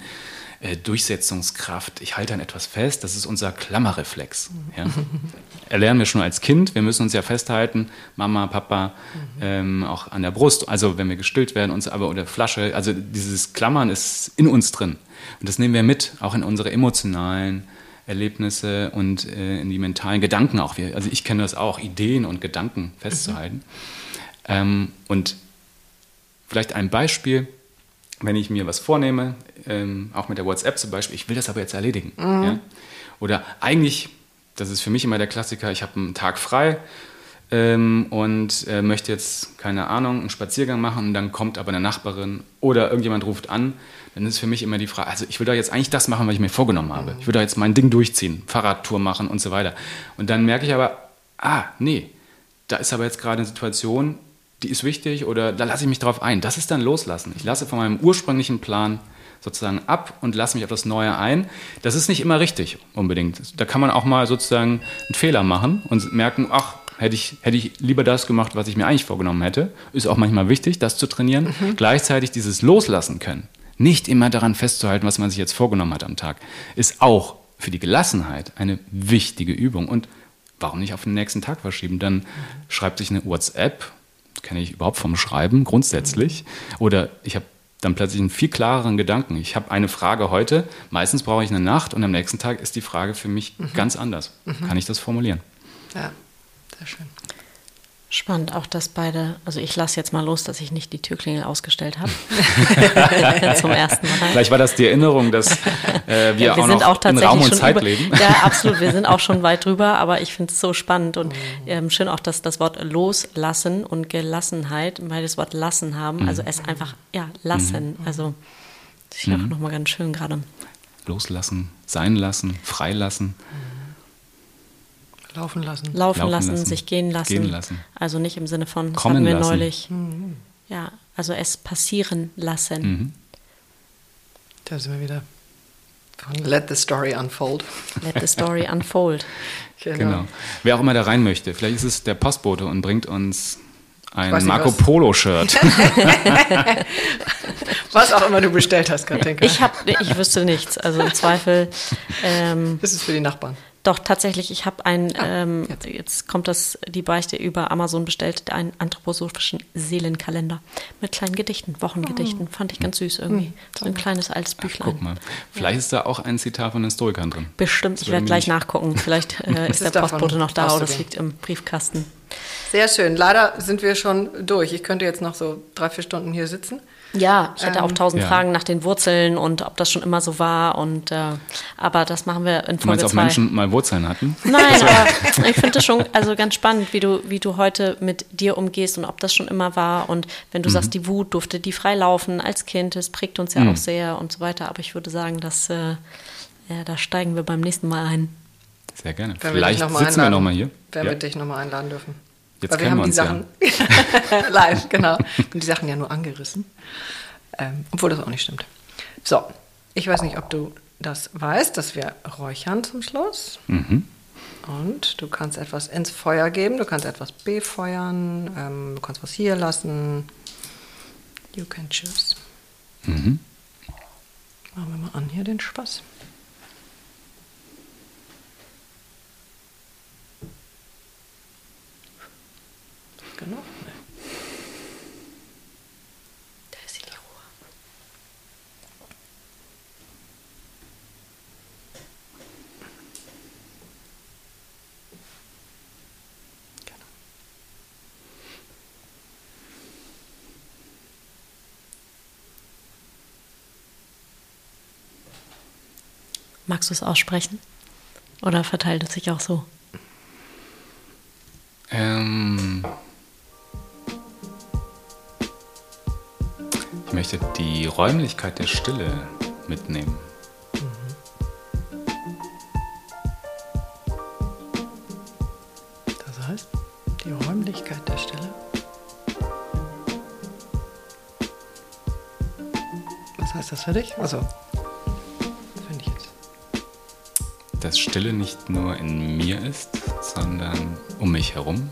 äh, Durchsetzungskraft. Ich halte an etwas fest, das ist unser Klammerreflex. Ja? <laughs> Erlernen wir schon als Kind, wir müssen uns ja festhalten, Mama, Papa, ähm, auch an der Brust, also wenn wir gestillt werden, uns aber oder Flasche, also dieses Klammern ist in uns drin. Und das nehmen wir mit, auch in unsere emotionalen Erlebnisse und äh, in die mentalen Gedanken auch. Wir, also ich kenne das auch, Ideen und Gedanken festzuhalten. Ähm, und vielleicht ein Beispiel, wenn ich mir was vornehme, ähm, auch mit der WhatsApp zum Beispiel, ich will das aber jetzt erledigen. Ja? Oder eigentlich, das ist für mich immer der Klassiker, ich habe einen Tag frei, ähm, und äh, möchte jetzt, keine Ahnung, einen Spaziergang machen und dann kommt aber eine Nachbarin oder irgendjemand ruft an, dann ist für mich immer die Frage, also ich will doch jetzt eigentlich das machen, was ich mir vorgenommen habe. Ich will doch jetzt mein Ding durchziehen, Fahrradtour machen und so weiter. Und dann merke ich aber, ah, nee, da ist aber jetzt gerade eine Situation, die ist wichtig oder da lasse ich mich drauf ein. Das ist dann loslassen. Ich lasse von meinem ursprünglichen Plan sozusagen ab und lasse mich auf das Neue ein. Das ist nicht immer richtig unbedingt. Da kann man auch mal sozusagen einen Fehler machen und merken, ach, hätte ich, hätte ich lieber das gemacht, was ich mir eigentlich vorgenommen hätte. Ist auch manchmal wichtig, das zu trainieren. Mhm. Gleichzeitig dieses Loslassen können. Nicht immer daran festzuhalten, was man sich jetzt vorgenommen hat am Tag, ist auch für die Gelassenheit eine wichtige Übung. Und warum nicht auf den nächsten Tag verschieben? Dann mhm. schreibt sich eine WhatsApp, kenne ich überhaupt vom Schreiben grundsätzlich. Oder ich habe dann plötzlich einen viel klareren Gedanken. Ich habe eine Frage heute, meistens brauche ich eine Nacht und am nächsten Tag ist die Frage für mich mhm. ganz anders. Mhm. Kann ich das formulieren? Ja, sehr schön. Spannend, auch dass beide, also ich lasse jetzt mal los, dass ich nicht die Türklingel ausgestellt habe. <laughs> Zum ersten Mal. Vielleicht war das die Erinnerung, dass äh, wir, ja, wir auch sind auch in Raum und Zeit über, leben. Ja, absolut, wir sind auch schon weit drüber, aber ich finde es so spannend und ähm, schön auch, dass das Wort loslassen und Gelassenheit, weil das Wort lassen haben, also es einfach, ja, lassen, mhm. also das ist mhm. auch nochmal ganz schön gerade. Loslassen, sein lassen, freilassen. Mhm. Laufen lassen. Laufen, Laufen lassen, lassen, sich gehen lassen. gehen lassen. Also nicht im Sinne von, das Kommen hatten wir lassen. neulich. Mhm. Ja, also es passieren lassen. Mhm. Da sind wir wieder von Let the Story Unfold. Let the Story <laughs> Unfold. genau. genau. Wer auch immer da rein möchte. Vielleicht ist es der Postbote und bringt uns ein Marco Polo-Shirt. <laughs> <laughs> was auch immer du bestellt hast, Katinka. Ich, hab, ich wüsste nichts. Also im Zweifel. Ähm, das ist für die Nachbarn. Doch, tatsächlich, ich habe ein, ah, ähm, jetzt. jetzt. kommt das, die Beichte über Amazon bestellt, einen anthroposophischen Seelenkalender mit kleinen Gedichten, Wochengedichten. Oh. Fand ich ganz süß irgendwie. Hm, so ein kleines altes Büchlein. Ach, guck mal. Vielleicht ja. ist da auch ein Zitat von Historikern drin. Bestimmt, ich werde gleich nachgucken. Vielleicht äh, <laughs> ist der Postbote noch da oder es liegt im Briefkasten. Sehr schön. Leider sind wir schon durch. Ich könnte jetzt noch so drei, vier Stunden hier sitzen. Ja, ich hätte ähm, auch tausend ja. Fragen nach den Wurzeln und ob das schon immer so war. Und äh, aber das machen wir in Folge Du meinst, ob Menschen mal Wurzeln hatten? Nein, aber ich finde es schon also ganz spannend, wie du, wie du heute mit dir umgehst und ob das schon immer war. Und wenn du mhm. sagst, die Wut durfte die frei laufen als Kind, das prägt uns ja mhm. auch sehr und so weiter. Aber ich würde sagen, dass äh, ja, da steigen wir beim nächsten Mal ein. Sehr gerne. Wenn Vielleicht sitzen einladen, wir nochmal hier. Wenn ja. wir dich nochmal einladen dürfen. Jetzt Weil wir haben wir die Sachen ja. <laughs> live, genau. Und die Sachen ja nur angerissen. Ähm, obwohl das auch nicht stimmt. So, ich weiß nicht, ob du das weißt, dass wir räuchern zum Schluss. Mhm. Und du kannst etwas ins Feuer geben, du kannst etwas befeuern, ähm, du kannst was hier lassen. You can choose. Mhm. Machen wir mal an hier den Spaß. Genug? Nee. Da ist die Ruhe. Genau. Magst du es aussprechen? Oder verteilt es sich auch so? Ähm, möchte die Räumlichkeit der Stille mitnehmen. Das heißt, die Räumlichkeit der Stille. Was heißt das für dich? Also, finde ich jetzt. Dass Stille nicht nur in mir ist, sondern um mich herum.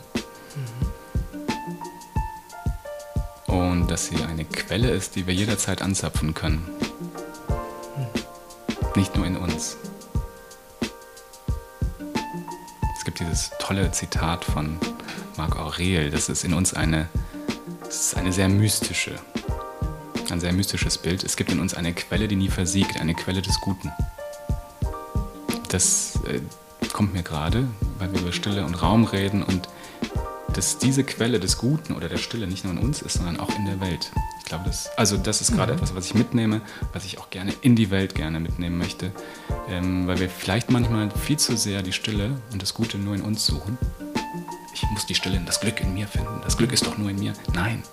Dass sie eine Quelle ist, die wir jederzeit anzapfen können. Nicht nur in uns. Es gibt dieses tolle Zitat von Marc Aurel, das ist in uns eine, das ist eine sehr mystische, ein sehr mystisches Bild. Es gibt in uns eine Quelle, die nie versiegt, eine Quelle des Guten. Das äh, kommt mir gerade, weil wir über Stille und Raum reden und dass diese Quelle des Guten oder der Stille nicht nur in uns ist, sondern auch in der Welt. Ich glaube, das, also das ist gerade mhm. etwas, was ich mitnehme, was ich auch gerne in die Welt gerne mitnehmen möchte, ähm, weil wir vielleicht manchmal viel zu sehr die Stille und das Gute nur in uns suchen. Ich muss die Stille, das Glück in mir finden. Das Glück ist doch nur in mir. Nein,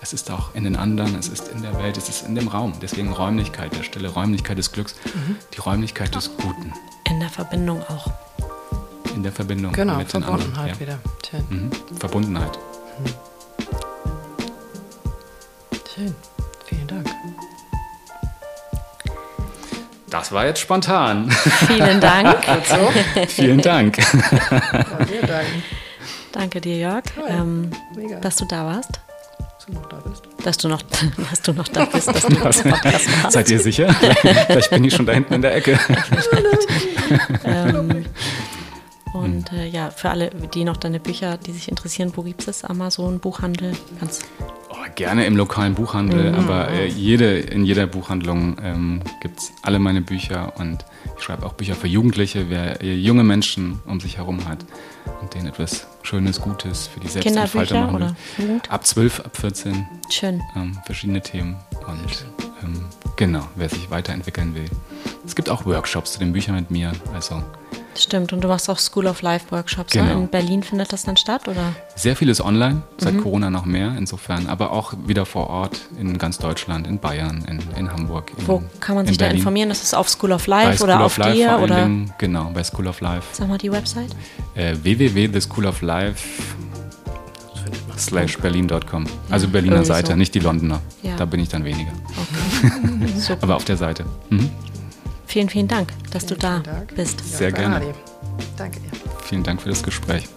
es ist auch in den anderen, es ist in der Welt, es ist in dem Raum. Deswegen Räumlichkeit der Stille, Räumlichkeit des Glücks, mhm. die Räumlichkeit des Guten. In der Verbindung auch. In der Verbindung genau, mit den anderen. Ja. wieder. Mhm. Verbundenheit. Mhm. Schön, vielen Dank. Das war jetzt spontan. Vielen Dank. <laughs> Vielen Dank. Danke dir, Jörg, ähm, dass du da warst. Dass du noch da bist. Dass du noch, <laughs> dass du noch da bist, dass du <laughs> machst. Seid ihr sicher? Vielleicht bin ich schon da hinten in der Ecke. ähm, und äh, ja, für alle, die noch deine Bücher, die sich interessieren, wo gibt es Amazon, Buchhandel? Ganz oh, gerne im lokalen Buchhandel, mhm. aber äh, jede, in jeder Buchhandlung ähm, gibt es alle meine Bücher und ich schreibe auch Bücher für Jugendliche, wer äh, junge Menschen um sich herum hat und denen etwas Schönes, Gutes für die Selbstentfaltung machen oder Ab 12, ab 14. Schön. Ähm, verschiedene Themen und ähm, genau, wer sich weiterentwickeln will. Es gibt auch Workshops zu den Büchern mit mir, also Stimmt, und du machst auch School of Life Workshops. Ne? Genau. Ne? In Berlin findet das dann statt, oder? Sehr vieles online, seit mhm. Corona noch mehr, insofern, aber auch wieder vor Ort in ganz Deutschland, in Bayern, in, in Hamburg. In, Wo kann man sich da informieren? Ist es auf School of Life bei oder School auf Life dir? Oder? Dingen, genau, bei School of Life. Sag mal die Website. Äh, slash berlin.com. Also Berliner Seite, so. nicht die Londoner. Ja. Da bin ich dann weniger. Okay. <laughs> Aber auf der Seite. Mhm. Vielen, vielen Dank, dass vielen, du da bist. Sehr gerne. Danke dir. Vielen Dank für das Gespräch.